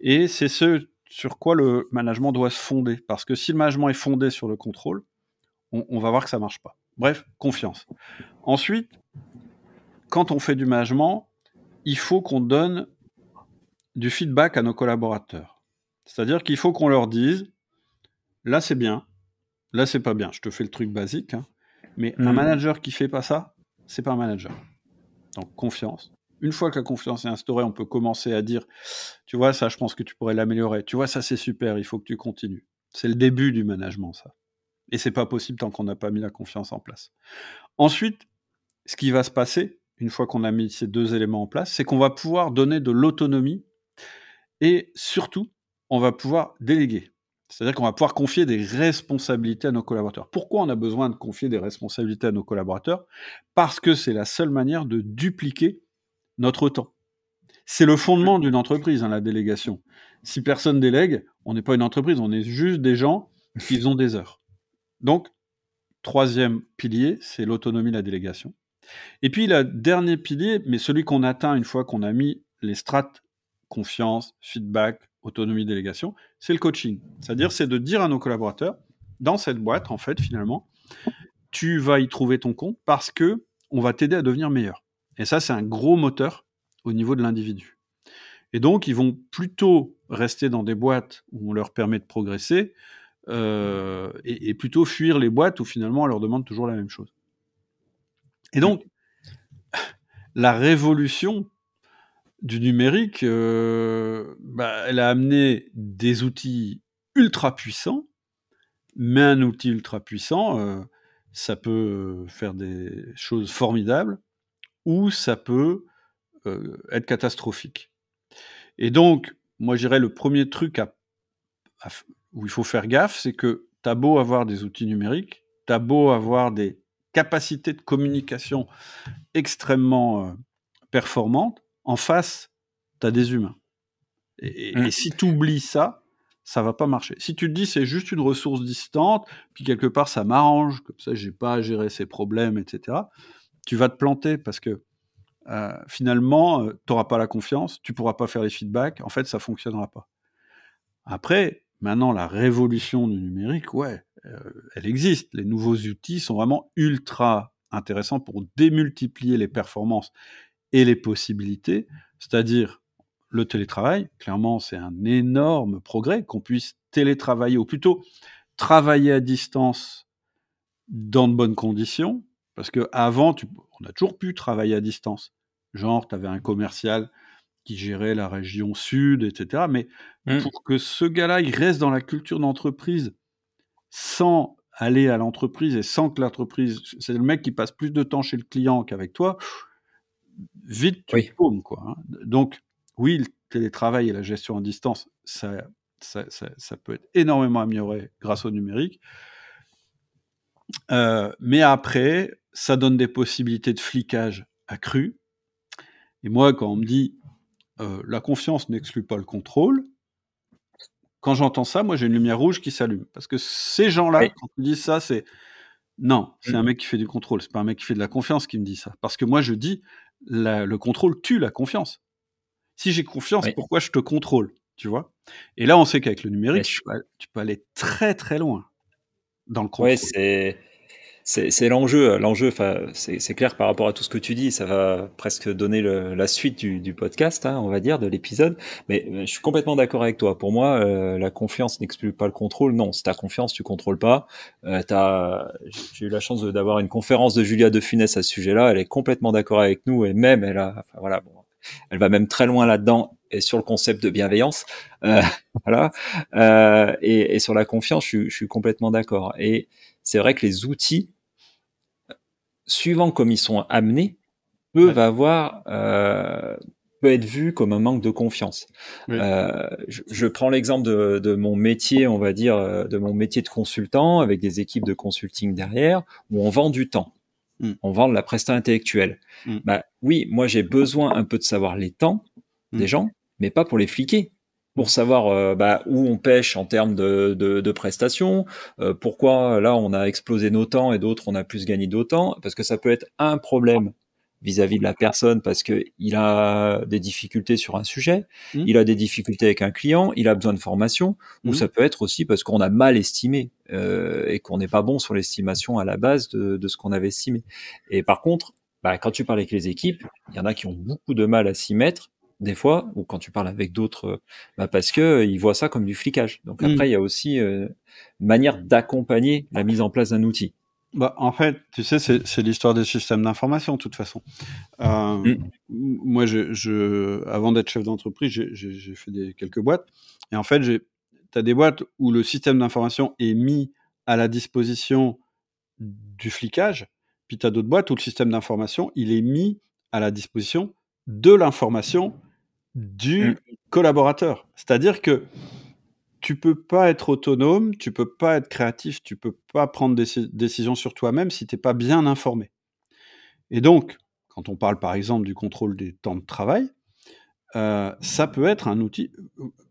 Et c'est ce sur quoi le management doit se fonder. Parce que si le management est fondé sur le contrôle, on, va voir que ça marche pas. Bref, confiance. Ensuite, quand on fait du management, il faut qu'on donne du feedback à nos collaborateurs. C'est-à-dire qu'il faut qu'on leur dise, là c'est bien, là c'est pas bien. Je te fais le truc basique, hein. mais un mmh. manager qui fait pas ça, c'est pas un manager. Donc confiance. Une fois que la confiance est instaurée, on peut commencer à dire, tu vois, ça, je pense que tu pourrais l'améliorer. Tu vois, ça, c'est super, il faut que tu continues. C'est le début du management, ça. Et c'est pas possible tant qu'on n'a pas mis la confiance en place. Ensuite, ce qui va se passer, une fois qu'on a mis ces deux éléments en place, c'est qu'on va pouvoir donner de l'autonomie et surtout, on va pouvoir déléguer. C'est-à-dire qu'on va pouvoir confier des responsabilités à nos collaborateurs. Pourquoi on a besoin de confier des responsabilités à nos collaborateurs? Parce que c'est la seule manière de dupliquer notre temps. C'est le fondement d'une entreprise, hein, la délégation. Si personne délègue, on n'est pas une entreprise, on est juste des gens qui ont des heures. Donc, troisième pilier, c'est l'autonomie, la délégation. Et puis, le dernier pilier, mais celui qu'on atteint une fois qu'on a mis les strates confiance, feedback, autonomie, délégation, c'est le coaching. C'est-à-dire, c'est de dire à nos collaborateurs, dans cette boîte, en fait, finalement, tu vas y trouver ton compte parce que on va t'aider à devenir meilleur. Et ça, c'est un gros moteur au niveau de l'individu. Et donc, ils vont plutôt rester dans des boîtes où on leur permet de progresser euh, et, plutôt fuir les boîtes où finalement on leur demande toujours la même chose. Et donc, la révolution du numérique, euh, bah, elle a amené des outils ultra puissants, mais un outil ultra puissant, euh, ça peut faire des choses formidables, ou ça peut être catastrophique. Et donc, moi, je dirais le premier truc où il faut faire gaffe, c'est que tu as beau avoir des outils numériques, tu as beau avoir des capacités de communication extrêmement euh, performantes, en face, tu as des humains. Et, mmh. si tu oublies ça, ça va pas marcher. Si tu te dis c'est juste une ressource distante, puis quelque part ça m'arrange, comme ça j'ai pas à gérer ces problèmes, etc tu vas te planter parce que euh, finalement, euh, tu n'auras pas la confiance, tu pourras pas faire les feedbacks, en fait, ça fonctionnera pas. Après, maintenant, la révolution du numérique, ouais, euh, elle existe. Les nouveaux outils sont vraiment ultra intéressants pour démultiplier les performances et les possibilités, c'est-à-dire le télétravail. Clairement, c'est un énorme progrès qu'on puisse télétravailler, ou plutôt travailler à distance dans de bonnes conditions, parce qu'avant, on a toujours pu travailler à distance. Genre, tu avais un commercial qui gérait la région sud, etc. Mais mmh. pour que ce gars-là, il reste dans la culture d'entreprise sans aller à l'entreprise et sans que l'entreprise, c'est le mec qui passe plus de temps chez le client qu'avec toi, vite tu oui. paumes, quoi. Hein. Donc, oui, le télétravail et la gestion à distance, ça, ça, ça peut être énormément amélioré grâce au numérique. Euh, mais après, ça donne des possibilités de flicage accrues. Et moi, quand on me dit euh, la confiance n'exclut pas le contrôle, quand j'entends ça, moi j'ai une lumière rouge qui s'allume. Parce que ces gens-là, quand ils disent ça, c'est non, c'est un mmh. mec qui fait du contrôle, c'est pas un mec qui fait de la confiance qui me dit ça. Parce que moi je dis le contrôle tue la confiance. Si j'ai confiance, pourquoi je te contrôle Tu vois? Et là, on sait qu'avec le numérique, tu, peux, aller très très loin dans le contrôle. Ouais, c'est c'est l'enjeu. L'enjeu, c'est clair par rapport à tout ce que tu dis. Ça va presque donner la suite du, podcast, hein, on va dire, de l'épisode. Mais euh, je suis complètement d'accord avec toi. Pour moi, euh, la confiance n'exclut pas le contrôle. Non, si t'as confiance, tu contrôles pas. Euh, J'ai eu la chance d'avoir une conférence de Julia De Funès à ce sujet-là. Elle est complètement d'accord avec nous et même elle a, voilà, bon, elle va même très loin là-dedans et sur le concept de bienveillance. Euh, voilà. Euh, et, et, sur la confiance, je, je suis complètement d'accord. Et c'est vrai que les outils suivant comme ils sont amenés, peuvent avoir euh, peut être vu comme un manque de confiance. Euh, je, prends l'exemple de, mon métier, on va dire, euh, de mon métier de consultant avec des équipes de consulting derrière, où on vend du temps, hmm. on vend de la presta intellectuelle. Hmm. Bah oui, moi j'ai besoin un peu de savoir les temps des hmm. gens, mais pas pour les fliquer pour savoir euh, bah, où on pêche en termes de, de, prestations, euh, pourquoi là on a explosé nos temps et d'autres on a plus gagné d'autant, parce que ça peut être un problème vis-à-vis de la personne parce que il a des difficultés sur un sujet, Mmh. il a des difficultés avec un client, il a besoin de formation, ou Mmh. ça peut être aussi parce qu'on a mal estimé euh, et qu'on n'est pas bon sur l'estimation à la base de, de ce qu'on avait estimé. Et par contre, bah, quand tu parles avec les équipes, il y en a qui ont beaucoup de mal à s'y mettre des fois, ou quand tu parles avec d'autres, bah, parce que euh, ils voient ça comme du flicage. Donc Mmh. après, il y a aussi euh, une manière d'accompagner la mise en place d'un outil. Bah, en fait, tu sais, c'est c'est l'histoire des systèmes d'information, de toute façon. Euh, Mm. Moi, je, je, avant d'être chef d'entreprise, j'ai- j'ai j'ai fait des, quelques boîtes. Et en fait, tu as des boîtes où le système d'information est mis à la disposition du flicage. Puis tu as d'autres boîtes où le système d'information, il est mis à la disposition de l'information du Mm. collaborateur. C'est-à-dire que tu peux pas être autonome, tu peux pas être créatif, tu peux pas prendre des déci- décisions sur toi-même si t'es pas bien informé. Et donc, quand on parle par exemple du contrôle des temps de travail, euh, ça peut être un outil.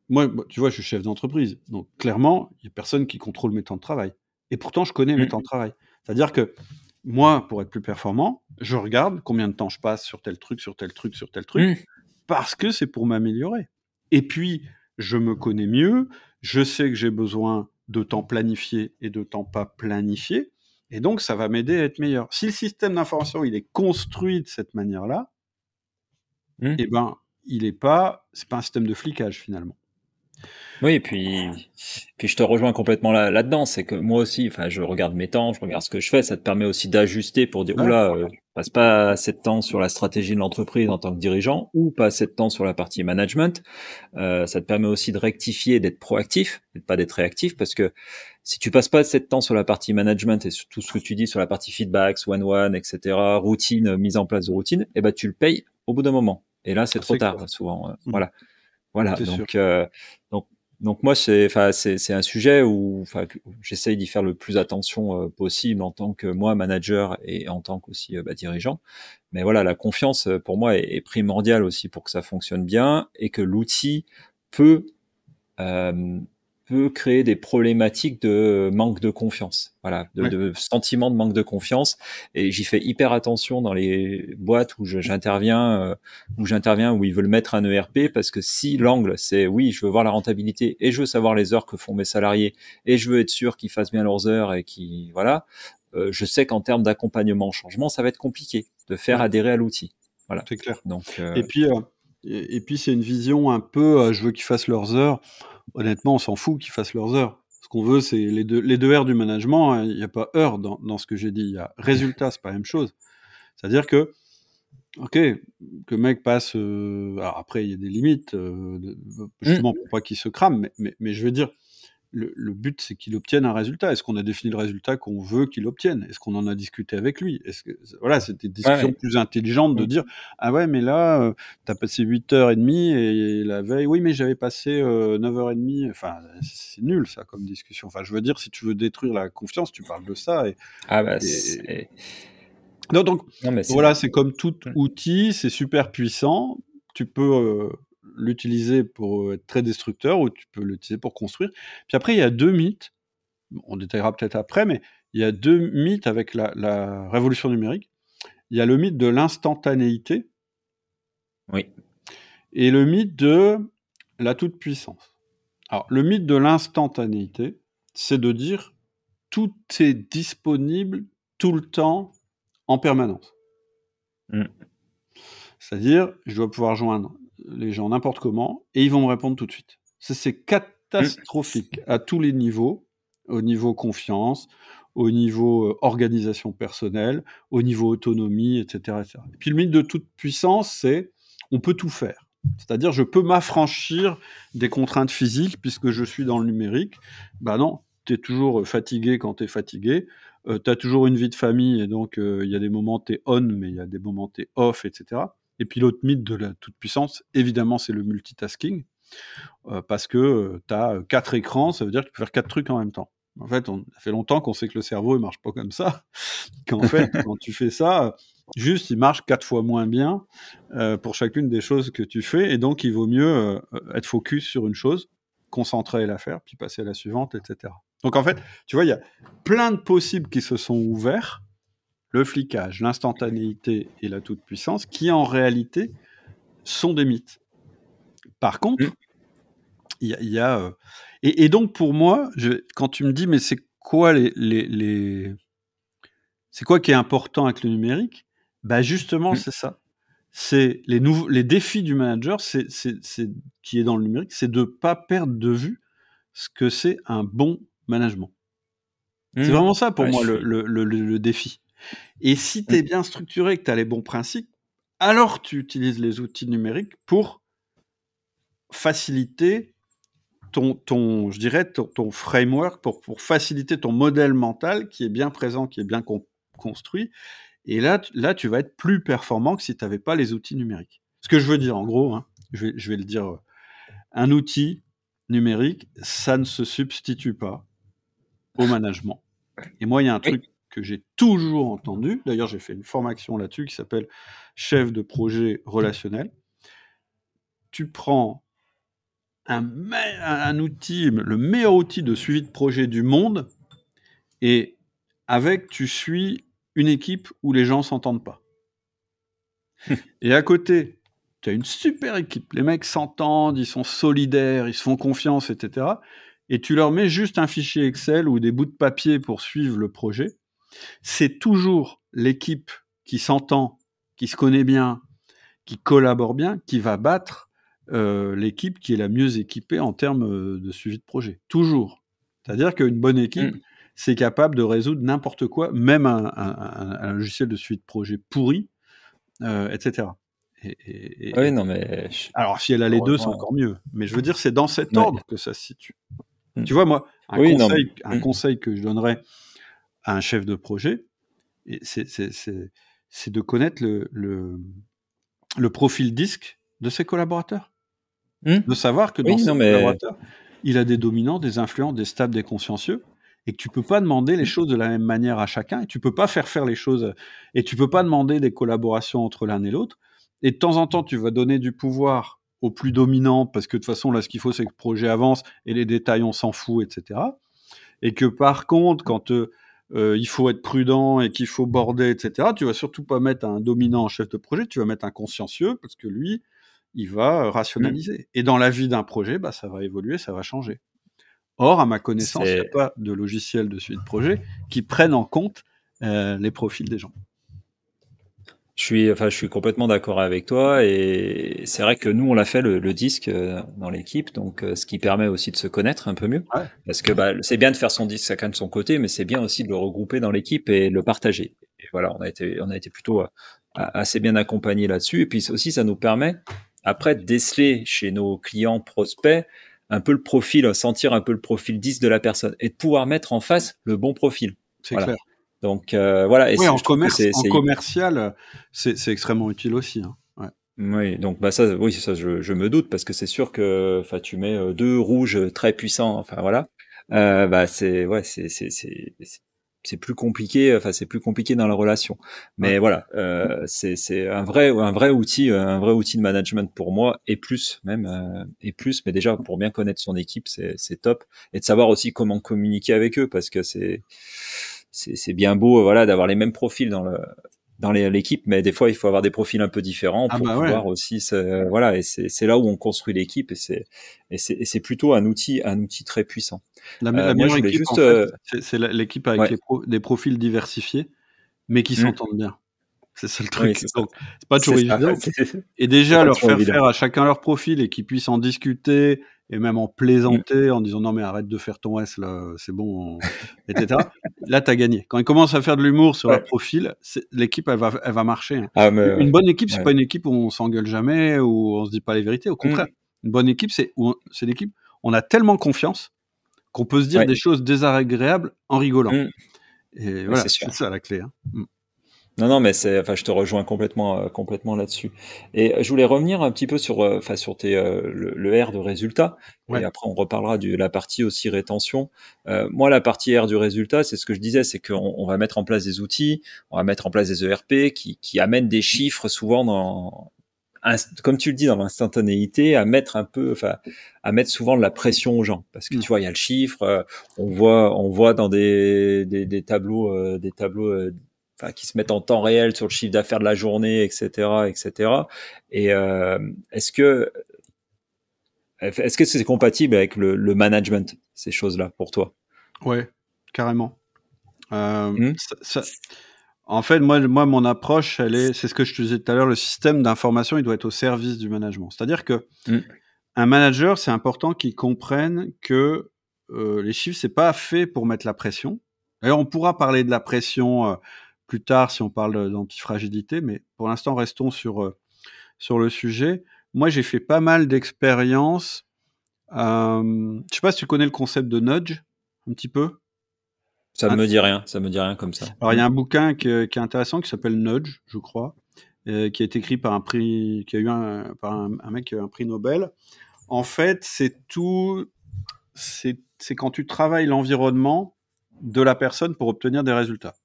Moi, moi, tu vois, je suis chef d'entreprise, donc clairement, il y a personne qui contrôle mes temps de travail. Et pourtant, je connais mes Mm. temps de travail. C'est-à-dire que moi, pour être plus performant, je regarde combien de temps je passe sur tel truc, sur tel truc, sur tel truc, Mm. Parce que c'est pour m'améliorer. Et puis, je me connais mieux, je sais que j'ai besoin de temps planifié et de temps pas planifié, et donc ça va m'aider à être meilleur. Si le système d'information il est construit de cette manière-là, Mm. eh ben, il est pas, c'est pas un système de flicage finalement. Oui, et puis, puis je te rejoins complètement là, là-dedans. C'est que moi aussi, enfin, je regarde mes temps, je regarde ce que je fais. Ça te permet aussi d'ajuster pour dire, oula, euh, passe pas assez de temps sur la stratégie de l'entreprise en tant que dirigeant ou pas assez de temps sur la partie management. Euh, ça te permet aussi de rectifier, d'être proactif, et de pas d'être réactif, parce que si tu passes pas assez de temps sur la partie management et sur tout ce que tu dis sur la partie feedbacks, one-one, etc., routine, mise en place de routine, eh ben, tu le payes au bout d'un moment. Et là, c'est trop tard, souvent. euh, Mhm. Voilà. Voilà. Donc, euh, donc, donc moi, c'est, enfin, c'est, c'est un sujet où, j'essaye d'y faire le plus attention euh, possible en tant que moi manager et en tant qu'aussi euh, bah, dirigeant. Mais voilà, la confiance euh, pour moi est, est primordiale aussi pour que ça fonctionne bien et que l'outil peut euh, peut créer des problématiques de manque de confiance, voilà, de, Ouais. de sentiment de manque de confiance. Et j'y fais hyper attention dans les boîtes où j'interviens, euh, où j'interviens, où ils veulent mettre un ERP, parce que si l'angle c'est oui, je veux voir la rentabilité et je veux savoir les heures que font mes salariés et je veux être sûr qu'ils fassent bien leurs heures et qui voilà, euh, je sais qu'en termes d'accompagnement au changement, ça va être compliqué de faire Ouais. adhérer à l'outil. Voilà. C'est clair. Donc euh, Et puis, euh, et, et puis c'est une vision un peu, euh, je veux qu'ils fassent leurs heures. Honnêtement, on s'en fout qu'ils fassent leurs heures. Ce qu'on veut, c'est les deux, les deux R du management. hein, Il n'y a pas heure dans, dans ce que j'ai dit. Il y a résultat, c'est pas la même chose. C'est-à-dire que, ok, que le mec passe. euh, alors après, il y a des limites, euh, de- justement pour pas qu'il se crame. Mais, mais, mais je veux dire, le, le but, c'est qu'il obtienne un résultat. Est-ce qu'on a défini le résultat qu'on veut qu'il obtienne? Est-ce qu'on en a discuté avec lui? Est-ce que voilà, c'est des discussions ouais. plus intelligentes de Mm. dire ah ouais, mais là, euh, t'as passé 8h30 et la veille, oui, mais j'avais passé euh, 9h30. Enfin, c'est nul ça comme discussion. Enfin, je veux dire, si tu veux détruire la confiance, tu parles de ça. Et, ah bah et- Non, donc non voilà, c'est comme tout Mm. outil, c'est super puissant. Tu peux euh, l'utiliser pour être très destructeur ou tu peux l'utiliser pour construire. Puis après, il y a deux mythes. On détaillera peut-être après, mais il y a deux mythes avec la, la révolution numérique. Il y a le mythe de l'instantanéité oui. et le mythe de la toute-puissance. Alors, le mythe de l'instantanéité, c'est de dire tout est disponible tout le temps, en permanence. Mm. C'est-à-dire, je dois pouvoir joindre les gens n'importe comment et ils vont me répondre tout de suite. C'est catastrophique à tous les niveaux, au niveau confiance, au niveau euh, organisation personnelle, au niveau autonomie, etc., etc. Et puis le mythe de toute puissance, c'est on peut tout faire. C'est-à-dire, je peux m'affranchir des contraintes physiques puisque je suis dans le numérique. Ben non, tu es toujours fatigué quand tu es fatigué. Euh, tu as toujours une vie de famille et donc euh, il y a des moments tu es on, mais il y a des moments tu es off, etc. Et puis l'autre mythe de la toute-puissance, évidemment, c'est le multitasking. Euh, parce que tu as quatre écrans, ça veut dire que tu peux faire quatre trucs en même temps. En fait, on, ça fait longtemps qu'on sait que le cerveau ne marche pas comme ça. Qu'en fait, quand tu fais ça, juste il marche quatre fois moins bien euh, pour chacune des choses que tu fais. Et donc, il vaut mieux euh, être focus sur une chose, concentrer la faire, puis passer à la suivante, etc. Donc, en fait, tu vois, il y a plein de possibles qui se sont ouverts le flicage, l'instantanéité et la toute-puissance, qui en réalité sont des mythes. Par contre, mmh. il y a... Euh, et, donc pour moi, quand tu me dis, mais c'est quoi les, les, c'est quoi qui est important avec le numérique? Bah justement, mmh. c'est ça. C'est les nouveaux, les défis du manager, c'est, qui est dans le numérique, c'est de pas perdre de vue ce que c'est un bon management. C'est mmh. vraiment ça pour moi le, le, le, défi. Et si tu es bien structuré, que tu as les bons principes, alors tu utilises les outils numériques pour faciliter ton, ton je dirais, ton, framework, pour, pour, faciliter ton modèle mental qui est bien présent, qui est bien construit. Et là, là, tu vas être plus performant que si tu n'avais pas les outils numériques. Ce que je veux dire, en gros, hein, je, vais, je vais le dire, euh, un outil numérique, ça ne se substitue pas au management. Et moi, il y a un truc que j'ai toujours entendu. D'ailleurs, j'ai fait une formation là-dessus qui s'appelle chef de projet relationnel. Tu prends un, outil, le meilleur outil de suivi de projet du monde, et avec, tu suis une équipe où les gens s'entendent pas. et à côté, tu as une super équipe. Les mecs s'entendent, ils sont solidaires, ils se font confiance, etc. Et tu leur mets juste un fichier Excel ou des bouts de papier pour suivre le projet c'est toujours l'équipe qui s'entend, qui se connaît bien, qui collabore bien, qui va battre euh, l'équipe qui est la mieux équipée en termes euh, de suivi de projet. Toujours. C'est-à-dire qu'une bonne équipe, mm. c'est capable de résoudre n'importe quoi, même un, logiciel de suivi de projet pourri, euh, etc. oui, non, mais. Alors, si elle a les deux, c'est encore mieux. Mais je veux dire, c'est dans cet ordre que ça se situe. Mm. Tu vois, moi, un, conseil, un mm. conseil que je donnerais un chef de projet, c'est de connaître le, le, profil disque de ses collaborateurs. Hmm. De savoir que dans ses collaborateurs, il a des dominants, des influents, des stables, des consciencieux, et que tu peux pas demander les hmm. choses de la même manière à chacun, et tu peux pas faire faire les choses, et tu peux pas demander des collaborations entre l'un et l'autre. Et de temps en temps, tu vas donner du pouvoir au plus dominant, parce que de toute façon, là, ce qu'il faut, c'est que le projet avance, et les détails, on s'en fout, etc. Et que par contre, quand euh, euh, il faut être prudent et qu'il faut border, etc. Tu vas surtout pas mettre un dominant en chef de projet, tu vas mettre un consciencieux parce que lui, il va rationaliser. Mmh. Et dans la vie d'un projet, bah, ça va évoluer, ça va changer. Or, à ma connaissance, il n'y a pas de logiciel de suite de projet qui prenne en compte euh, les profils des gens. Je suis, enfin, je suis complètement d'accord avec toi et c'est vrai que nous on l'a fait le, disque euh, dans l'équipe, donc euh, ce qui permet aussi de se connaître un peu mieux, parce que bah, c'est bien de faire son disque chacun de son côté, mais c'est bien aussi de le regrouper dans l'équipe et le partager. Et voilà, on a été, on a été plutôt euh, assez bien accompagné là-dessus et puis aussi ça nous permet après de déceler chez nos clients prospects un peu le profil, sentir un peu le profil 10 de la personne et de pouvoir mettre en face le bon profil. C'est clair. Donc euh, voilà. Et en, commerce, en commercial, c'est extrêmement utile aussi. Hein. Oui, donc bah ça, oui, ça, je, je me doute parce que c'est sûr que, enfin, tu mets euh, deux rouges très puissants, enfin voilà, euh, bah c'est, ouais, c'est, c'est, c'est, c'est plus compliqué, enfin c'est plus compliqué dans la relation. Mais voilà, euh, c'est, c'est un vrai, un vrai outil, un vrai outil de management pour moi et plus même euh, et plus. Mais déjà pour bien connaître son équipe, c'est, c'est top et de savoir aussi comment communiquer avec eux parce que c'est c'est bien beau voilà d'avoir les mêmes profils dans le dans l'équipe, mais des fois il faut avoir des profils un peu différents ah pour bah pouvoir aussi voilà et c'est là où on construit l'équipe et c'est et c'est plutôt un outil un outil très puissant. La, euh, meilleure équipe, euh, c'est l'équipe avec des profils diversifiés, mais qui mmh. s'entendent bien. C'est ça le truc. c'est pas toujours évident. Et déjà leur faire faire à chacun leur profil et qu'ils puissent en discuter et même en plaisanter en disant non mais arrête de faire ton S là, c'est bon, etc. là tu as gagné. Quand ils commencent à faire de l'humour sur leur profil, l'équipe elle va, elle va marcher. Hein. Ah, une bonne équipe c'est pas une équipe où on s'engueule jamais où on se dit pas les vérités. Au mmh. contraire, une bonne équipe c'est c'est l'équipe on a tellement confiance qu'on peut se dire des choses désagréables en rigolant. Mmh. Et voilà, c'est ça la clé. Hein. Non, non, mais c'est, enfin, je te rejoins complètement, euh, complètement là-dessus. Et euh, je voulais revenir un petit peu sur, euh, enfin, sur tes, le, R de résultat. Et après, on reparlera de la partie aussi rétention. moi, la partie R du résultat, c'est ce que je disais, c'est qu'on on va mettre en place des outils, on va mettre en place des ERP qui, qui amènent des chiffres souvent dans, comme tu le dis dans l'instantanéité, à mettre un peu, enfin, à mettre souvent de la pression aux gens, parce que mmh. tu vois, il y a le chiffre, on voit, on voit dans des, des, des tableaux, des tableaux enfin, qui se mettent en temps réel sur le chiffre d'affaires de la journée, etc., etc. Et euh, est-ce que est-ce que c'est compatible avec le, le management ces choses-là pour toi? Ouais, carrément. Euh, mmh. ça, en fait, moi, moi, mon approche, elle est, c'est ce que je te disais tout à l'heure, le système d'information, il doit être au service du management. C'est-à-dire que mmh. un manager, c'est important qu'il comprenne que euh, les chiffres, c'est pas fait pour mettre la pression. D'ailleurs, on pourra parler de la pression plus tard si on parle d'antifragilité, mais pour l'instant, restons sur euh, sur le sujet. Moi, j'ai fait pas mal d'expériences. Euh, je sais pas si tu connais le concept de nudge, un petit peu? Ça me dit rien, ça me dit rien comme ça. Alors il y a un bouquin qui, est intéressant qui s'appelle Nudge, je crois, euh, qui a été écrit par un prix, qui a eu un, par un, mec qui a eu un prix Nobel. En fait, c'est tout, c'est quand tu travailles l'environnement de la personne pour obtenir des résultats.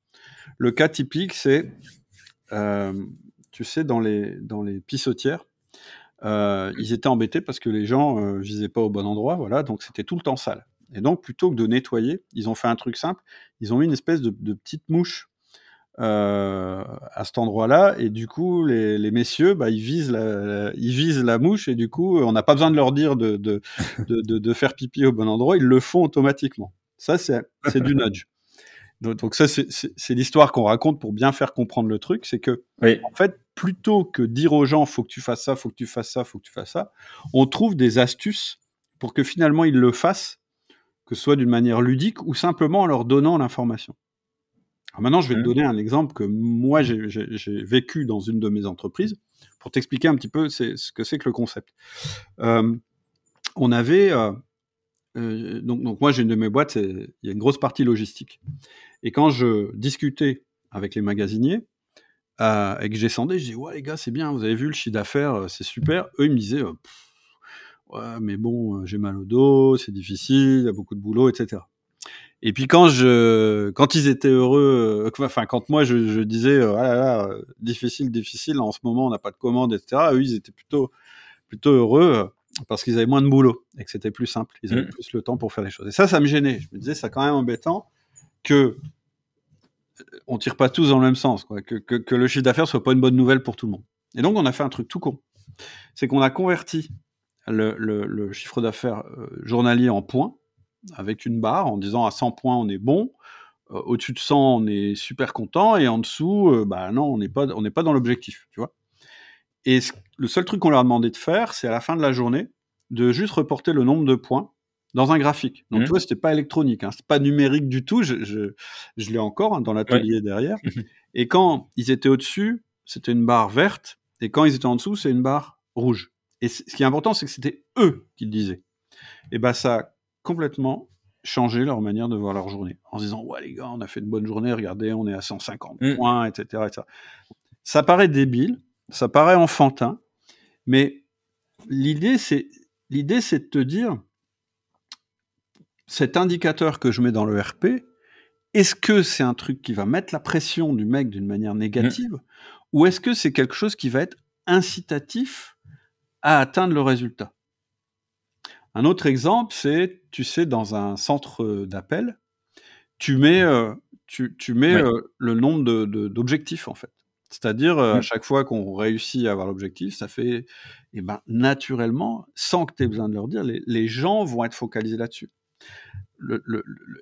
Le cas typique, c'est, euh, tu sais, dans les dans les pissotières, euh, ils étaient embêtés parce que les gens euh, visaient pas au bon endroit, voilà, donc c'était tout le temps sale. Et donc, plutôt que de nettoyer, ils ont fait un truc simple. Ils ont mis une espèce de, petite mouche euh, à cet endroit-là. Et du coup, les, messieurs, bah, ils, visent la, ils visent la mouche. Et du coup, on n'a pas besoin de leur dire de, de, de, faire pipi au bon endroit. Ils le font automatiquement. Ça, c'est du nudge. Donc, ça, c'est l'histoire qu'on raconte pour bien faire comprendre le truc. C'est que, en fait, plutôt que dire aux gens, faut que tu fasses ça, faut que tu fasses ça, faut que tu fasses ça, on trouve des astuces pour que finalement ils le fassent que ce soit d'une manière ludique ou simplement en leur donnant l'information. maintenant, je vais te mmh. donner un exemple que moi, j'ai vécu dans une de mes entreprises pour t'expliquer un petit peu ce que c'est que le concept. Euh, on avait... Euh, euh, donc, moi, j'ai une de mes boîtes, il y a une grosse partie logistique. Et quand je discutais avec les magasiniers, et que sondé, je dis, ouais les gars, c'est bien, vous avez vu le chiffre d'affaires, c'est super. Eux, ils me disaient, ouais, mais bon, euh, j'ai mal au dos, c'est difficile, il y a beaucoup de boulot, etc. Et puis quand je, quand ils étaient heureux, euh, enfin quand moi je, disais, euh, ah là là, difficile, difficile, en ce moment on n'a pas de commande, etc. Eux ils étaient plutôt, plutôt heureux parce qu'ils avaient moins de boulot et que c'était plus simple, ils avaient mmh. plus le temps pour faire les choses. Et ça, ça me gênait. Je me disais, c'est quand même embêtant que on tire pas tous dans le même sens, quoi, que, que, que le chiffre d'affaires soit pas une bonne nouvelle pour tout le monde. Et donc on a fait un truc tout con, c'est qu'on a converti le, chiffre d'affaires euh, journalier en points, avec une barre, en disant à 100 points on est bon, euh, au-dessus de 100 on est super content, et en dessous, euh, bah non, on n'est pas, on n'est pas dans l'objectif, tu vois. Et le seul truc qu'on leur a demandé de faire, c'est à la fin de la journée, de juste reporter le nombre de points dans un graphique. Donc, mmh. tu vois, c'était pas électronique, hein, c'est pas numérique du tout. Je, je, l'ai encore hein, dans l'atelier derrière. Et quand ils étaient au-dessus, c'était une barre verte, et quand ils étaient en dessous, c'est une barre rouge. Et ce qui est important, c'est que c'était eux qui le disaient. Et ben ça a complètement changé leur manière de voir leur journée. En se disant, ouais les gars, on a fait une bonne journée, regardez, on est à 150 mmh. points, etc., etc. Ça paraît débile, ça paraît enfantin, mais l'idée, c'est, l'idée, c'est de te dire, cet indicateur que je mets dans le RP, est-ce que c'est un truc qui va mettre la pression du mec d'une manière négative, mmh. ou est-ce que c'est quelque chose qui va être incitatif à atteindre le résultat? Un autre exemple, c'est, tu sais, dans un centre d'appel, tu mets, euh, tu, mets euh, le nombre d'objectifs, en fait. C'est-à-dire, à mmh. chaque fois qu'on réussit à avoir l'objectif, ça fait, eh ben, naturellement, sans que tu aies besoin de leur dire, les, gens vont être focalisés là-dessus.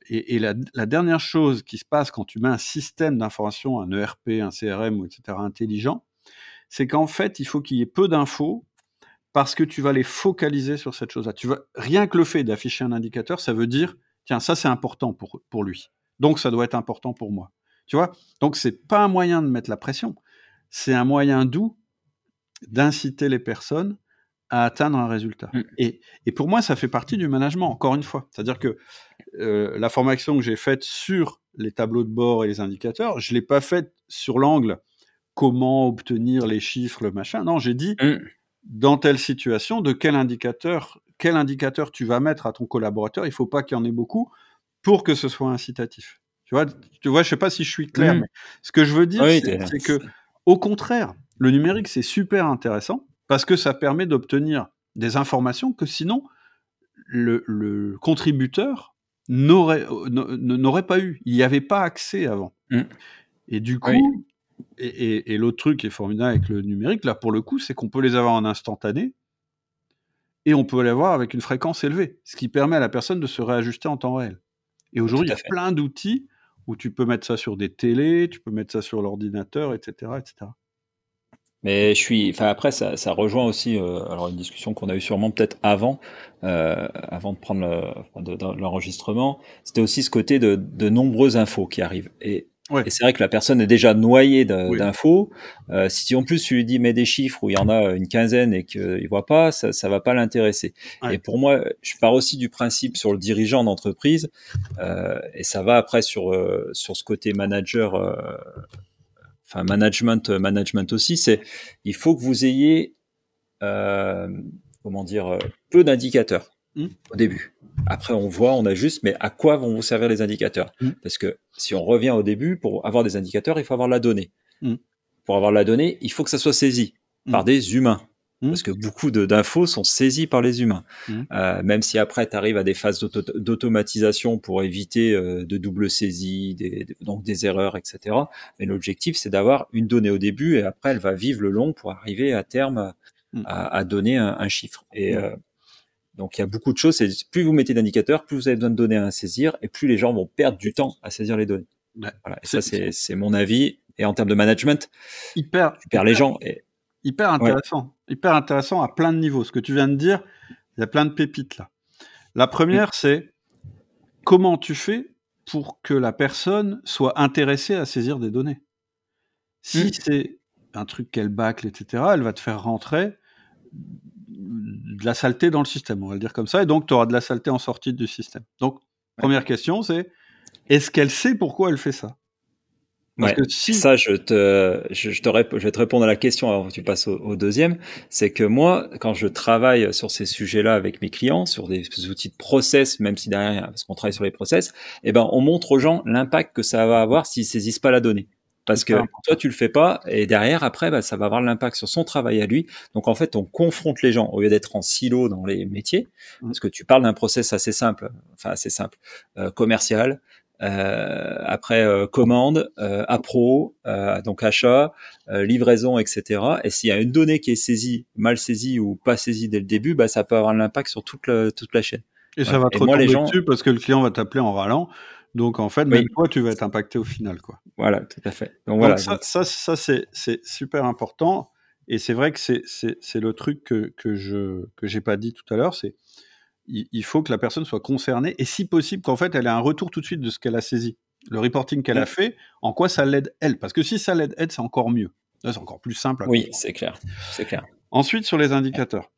et, la, la, dernière chose qui se passe quand tu mets un système d'information, un ERP, un CRM, etc., intelligent, c'est qu'en fait, il faut qu'il y ait peu d'infos parce que tu vas les focaliser sur cette chose-là. Tu vas rien que le fait d'afficher un indicateur, ça veut dire tiens, ça c'est important pour pour lui. Donc ça doit être important pour moi. Tu vois? Donc c'est pas un moyen de mettre la pression, c'est un moyen doux d'inciter les personnes à atteindre un résultat. Mmh. Et, et, pour moi, ça fait partie du management, encore une fois. C'est-à-dire que euh, la formation que j'ai faite sur les tableaux de bord et les indicateurs, je l'ai pas faite sur l'angle comment obtenir les chiffres, le machin. Non, j'ai dit, mmh dans telle situation, de quel indicateur, quel indicateur tu vas mettre à ton collaborateur. Il faut pas qu'il y en ait beaucoup pour que ce soit incitatif. Tu vois, tu vois, je sais pas si je suis clair, mmh. mais ce que je veux dire, c'est que, au contraire, le numérique c'est super intéressant parce que ça permet d'obtenir des informations que sinon le, contributeur n'aurait n'aurait pas eu. Il n'y avait pas accès avant. Mmh. Et du coup, et, l'autre truc qui est formidable avec le numérique, là, pour le coup, c'est qu'on peut les avoir en instantané et on peut les avoir avec une fréquence élevée, ce qui permet à la personne de se réajuster en temps réel. Et aujourd'hui, il y a plein d'outils où tu peux mettre ça sur des télés, tu peux mettre ça sur l'ordinateur, etc., etc. Mais je suis, enfin après ça, ça rejoint aussi, euh, alors une discussion qu'on a eu sûrement peut-être avant, euh, avant de prendre l'enregistrement, c'était aussi ce côté de, de nombreuses infos qui arrivent. Et et c'est vrai que la personne est déjà noyée d'infos. Euh, si en plus tu lui dis mets des chiffres où il y en a une quinzaine et qu'il voit pas, ça, ça va pas l'intéresser. Et pour moi, je pars aussi du principe sur le dirigeant d'entreprise, euh, et ça va après sur euh, sur ce côté manager, euh, enfin management, management aussi. C'est il faut que vous ayez euh, comment dire peu d'indicateurs mmh. au début. Après, on voit, on ajuste, mais à quoi vont vous servir les indicateurs? Mm. Parce que si on revient au début, pour avoir des indicateurs, il faut avoir la donnée. Mm. Pour avoir la donnée, il faut que ça soit saisi par des humains. Parce que beaucoup d'infos sont saisies par les humains. Euh, même si après, tu arrives à des phases d'automatisation pour éviter euh, de double saisie, des, donc des erreurs, etc. Mais l'objectif, c'est d'avoir une donnée au début et après, elle va vivre le long pour arriver à terme à, donner un, chiffre. Et, euh, donc il y a beaucoup de choses. Plus vous mettez d'indicateurs, plus vous avez besoin de données à saisir, et plus les gens vont perdre du temps à saisir les données. Voilà. Et ça c'est mon avis. Et en termes de management, hyper, tu perds les gens. Et... Hyper intéressant, hyper intéressant à plein de niveaux. Ce que tu viens de dire, il y a plein de pépites là. La première, c'est comment tu fais pour que la personne soit intéressée à saisir des données. Si mm. c'est un truc qu'elle bâcle, etc., elle va te faire rentrer de la saleté dans le système, on va le dire comme ça, et donc tu auras de la saleté en sortie du système. Donc, première question, c'est est-ce qu'elle sait pourquoi elle fait ça? Parce que si... Ça, je te, je, te je vais te répondre à la question avant que tu passes au, deuxième. C'est que moi, quand je travaille sur ces sujets-là avec mes clients, sur des outils de process, même si derrière, parce qu'on travaille sur les process, eh ben, on montre aux gens l'impact que ça va avoir s'ils saisissent pas la donnée. Parce que toi, tu le fais pas, et derrière, après, bah, ça va avoir l'impact sur son travail à lui. Donc, en fait, on confronte les gens au lieu d'être en silo dans les métiers, mmh. parce que tu parles d'un process assez simple, enfin assez simple, euh, commercial. Euh, après euh, commande, euh, appro, euh, donc achat, euh, livraison, etc. Et s'il y a une donnée qui est saisie, mal saisie ou pas saisie dès le début, bah, ça peut avoir un impact sur toute, la, toute la chaîne. Et ça va te retomber gens... dessus parce que le client va t'appeler en râlant. Donc en fait, même toi, tu vas être impacté au final, quoi. Voilà, tout à fait. Donc, voilà. Ça, ça, ça c'est super important. Et c'est vrai que c'est le truc que, que je que j'ai pas dit tout à l'heure, c'est il, faut que la personne soit concernée et si possible qu'en fait elle ait un retour tout de suite de ce qu'elle a saisi, le reporting qu'elle a fait, en quoi ça l'aide elle, parce que si ça l'aide elle, c'est encore mieux, c'est encore plus simple. oui, c'est clair, c'est clair. Ensuite sur les indicateurs,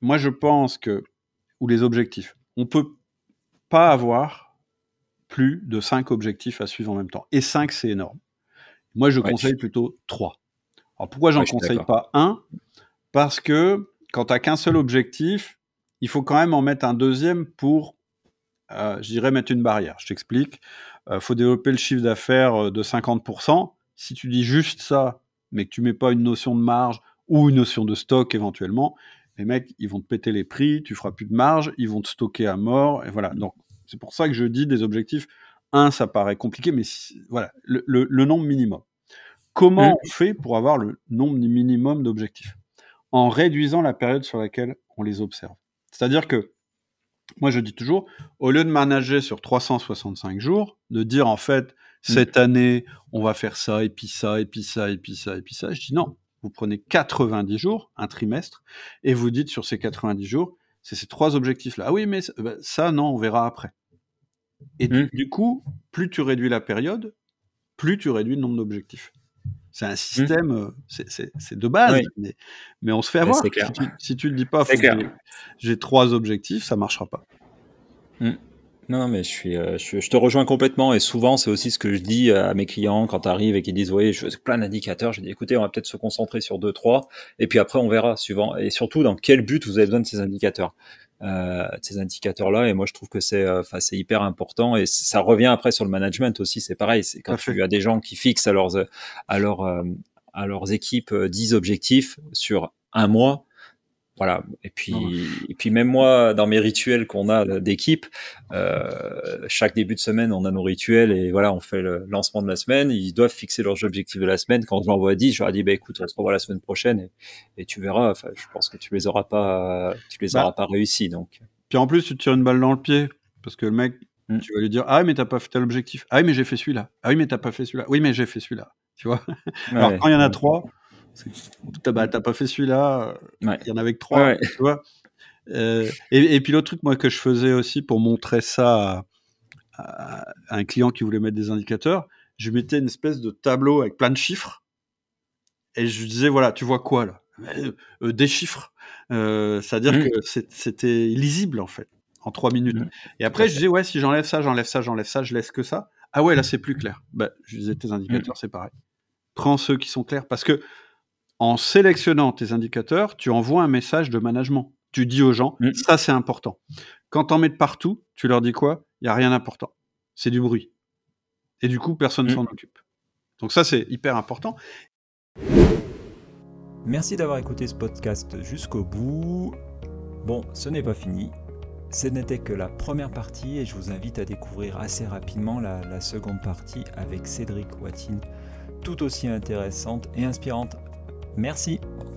moi je pense que ou les objectifs, on peut pas avoir plus de 5 objectifs à suivre en même temps. Et 5, c'est énorme. Moi, je conseille plutôt 3. Alors pourquoi j'en conseille pas un? Parce que quand tu n'as qu'un seul objectif, il faut quand même en mettre un deuxième pour, euh, je dirais, mettre une barrière. Je t'explique. Il euh, faut développer le chiffre d'affaires euh, de 50%. Si tu dis juste ça, mais que tu mets pas une notion de marge ou une notion de stock éventuellement, les mecs, ils vont te péter les prix, tu feras plus de marge, ils vont te stocker à mort, et voilà. Donc, c'est pour ça que je dis des objectifs. Un, ça paraît compliqué, mais voilà, le, nombre minimum. Comment mmh. on fait pour avoir le nombre minimum d'objectifs? En réduisant la période sur laquelle on les observe. C'est-à-dire que, moi je dis toujours, au lieu de manager sur 365 jours, de dire en fait, mmh. cette année, on va faire ça, et puis ça, et puis ça, et puis ça, et puis ça, je dis non. Vous prenez 90 jours, un trimestre, et vous dites sur ces 90 jours, c'est ces trois objectifs-là. Ah oui, mais bah, ça, non, on verra après. Et mmh. du, coup, plus tu réduis la période, plus tu réduis le nombre d'objectifs. C'est un mmh. système, euh, c'est de base, mais, mais, on se fait avoir. Si tu ne dis pas, j'ai trois objectifs, ça marchera pas. Mmh. Non, mais je, suis, euh, je, te rejoins complètement et souvent c'est aussi ce que je dis à mes clients quand tu arrives et qu'ils disent oui, je plein d'indicateurs. Je dis écoutez, on va peut-être se concentrer sur deux, trois et puis après on verra suivant et surtout dans quel but vous avez besoin de ces indicateurs euh, ces indicateurs-là. Et moi, je trouve que c'est, euh, enfin, c'est hyper important. Et ça revient après sur le management aussi. C'est pareil. C'est quand tu as des gens qui fixent à leurs, à leurs, euh, à leurs équipes 10 objectifs sur un mois. Voilà. Et puis, et puis même moi, dans mes rituels qu'on a d'équipe, euh, chaque début de semaine, on a nos rituels et voilà, on fait le lancement de la semaine. Ils doivent fixer leurs objectifs de la semaine. Quand je l'envoie à 10, je leur dis, bah, écoute, on se revoit la semaine prochaine et, et tu verras. Enfin, je pense que tu les auras pas, tu les bah. auras pas réussi. Donc. Puis en plus, tu te tires une balle dans le pied parce que le mec, mm. tu vas lui dire, ah, mais t'as pas fait tel objectif. Ah, mais j'ai fait celui-là. Ah, oui, mais t'as pas fait celui-là. Oui, mais j'ai fait celui-là. Tu vois? Alors, quand il y en a trois, bah, t'as pas fait celui-là, il y en avait que trois, tu vois. Euh, et, puis l'autre truc, moi, que je faisais aussi pour montrer ça à, un client qui voulait mettre des indicateurs, je mettais une espèce de tableau avec plein de chiffres et je lui disais, voilà, tu vois quoi là? Euh, euh, Des chiffres. C'est-à-dire mmh. que c'était lisible en fait, en trois minutes. Mmh. Et après, je disais, ouais, si j'enlève ça, j'enlève ça, j'enlève ça, je laisse que ça. Ah ouais, là, c'est plus clair. Bah, je disais, tes indicateurs, mmh. c'est pareil. Prends ceux qui sont clairs parce que en sélectionnant tes indicateurs, tu envoies un message de management. Tu dis aux gens, mm. ça c'est important. Quand t'en mets de partout, tu leur dis quoi? Il n'y a rien d'important. C'est du bruit. Et du coup, personne ne mm. s'en occupe. Donc ça, c'est hyper important. Merci d'avoir écouté ce podcast jusqu'au bout. Bon, ce n'est pas fini. Ce n'était que la première partie et je vous invite à découvrir assez rapidement la, la seconde partie avec Cédric Watine, tout aussi intéressante et inspirante Merci.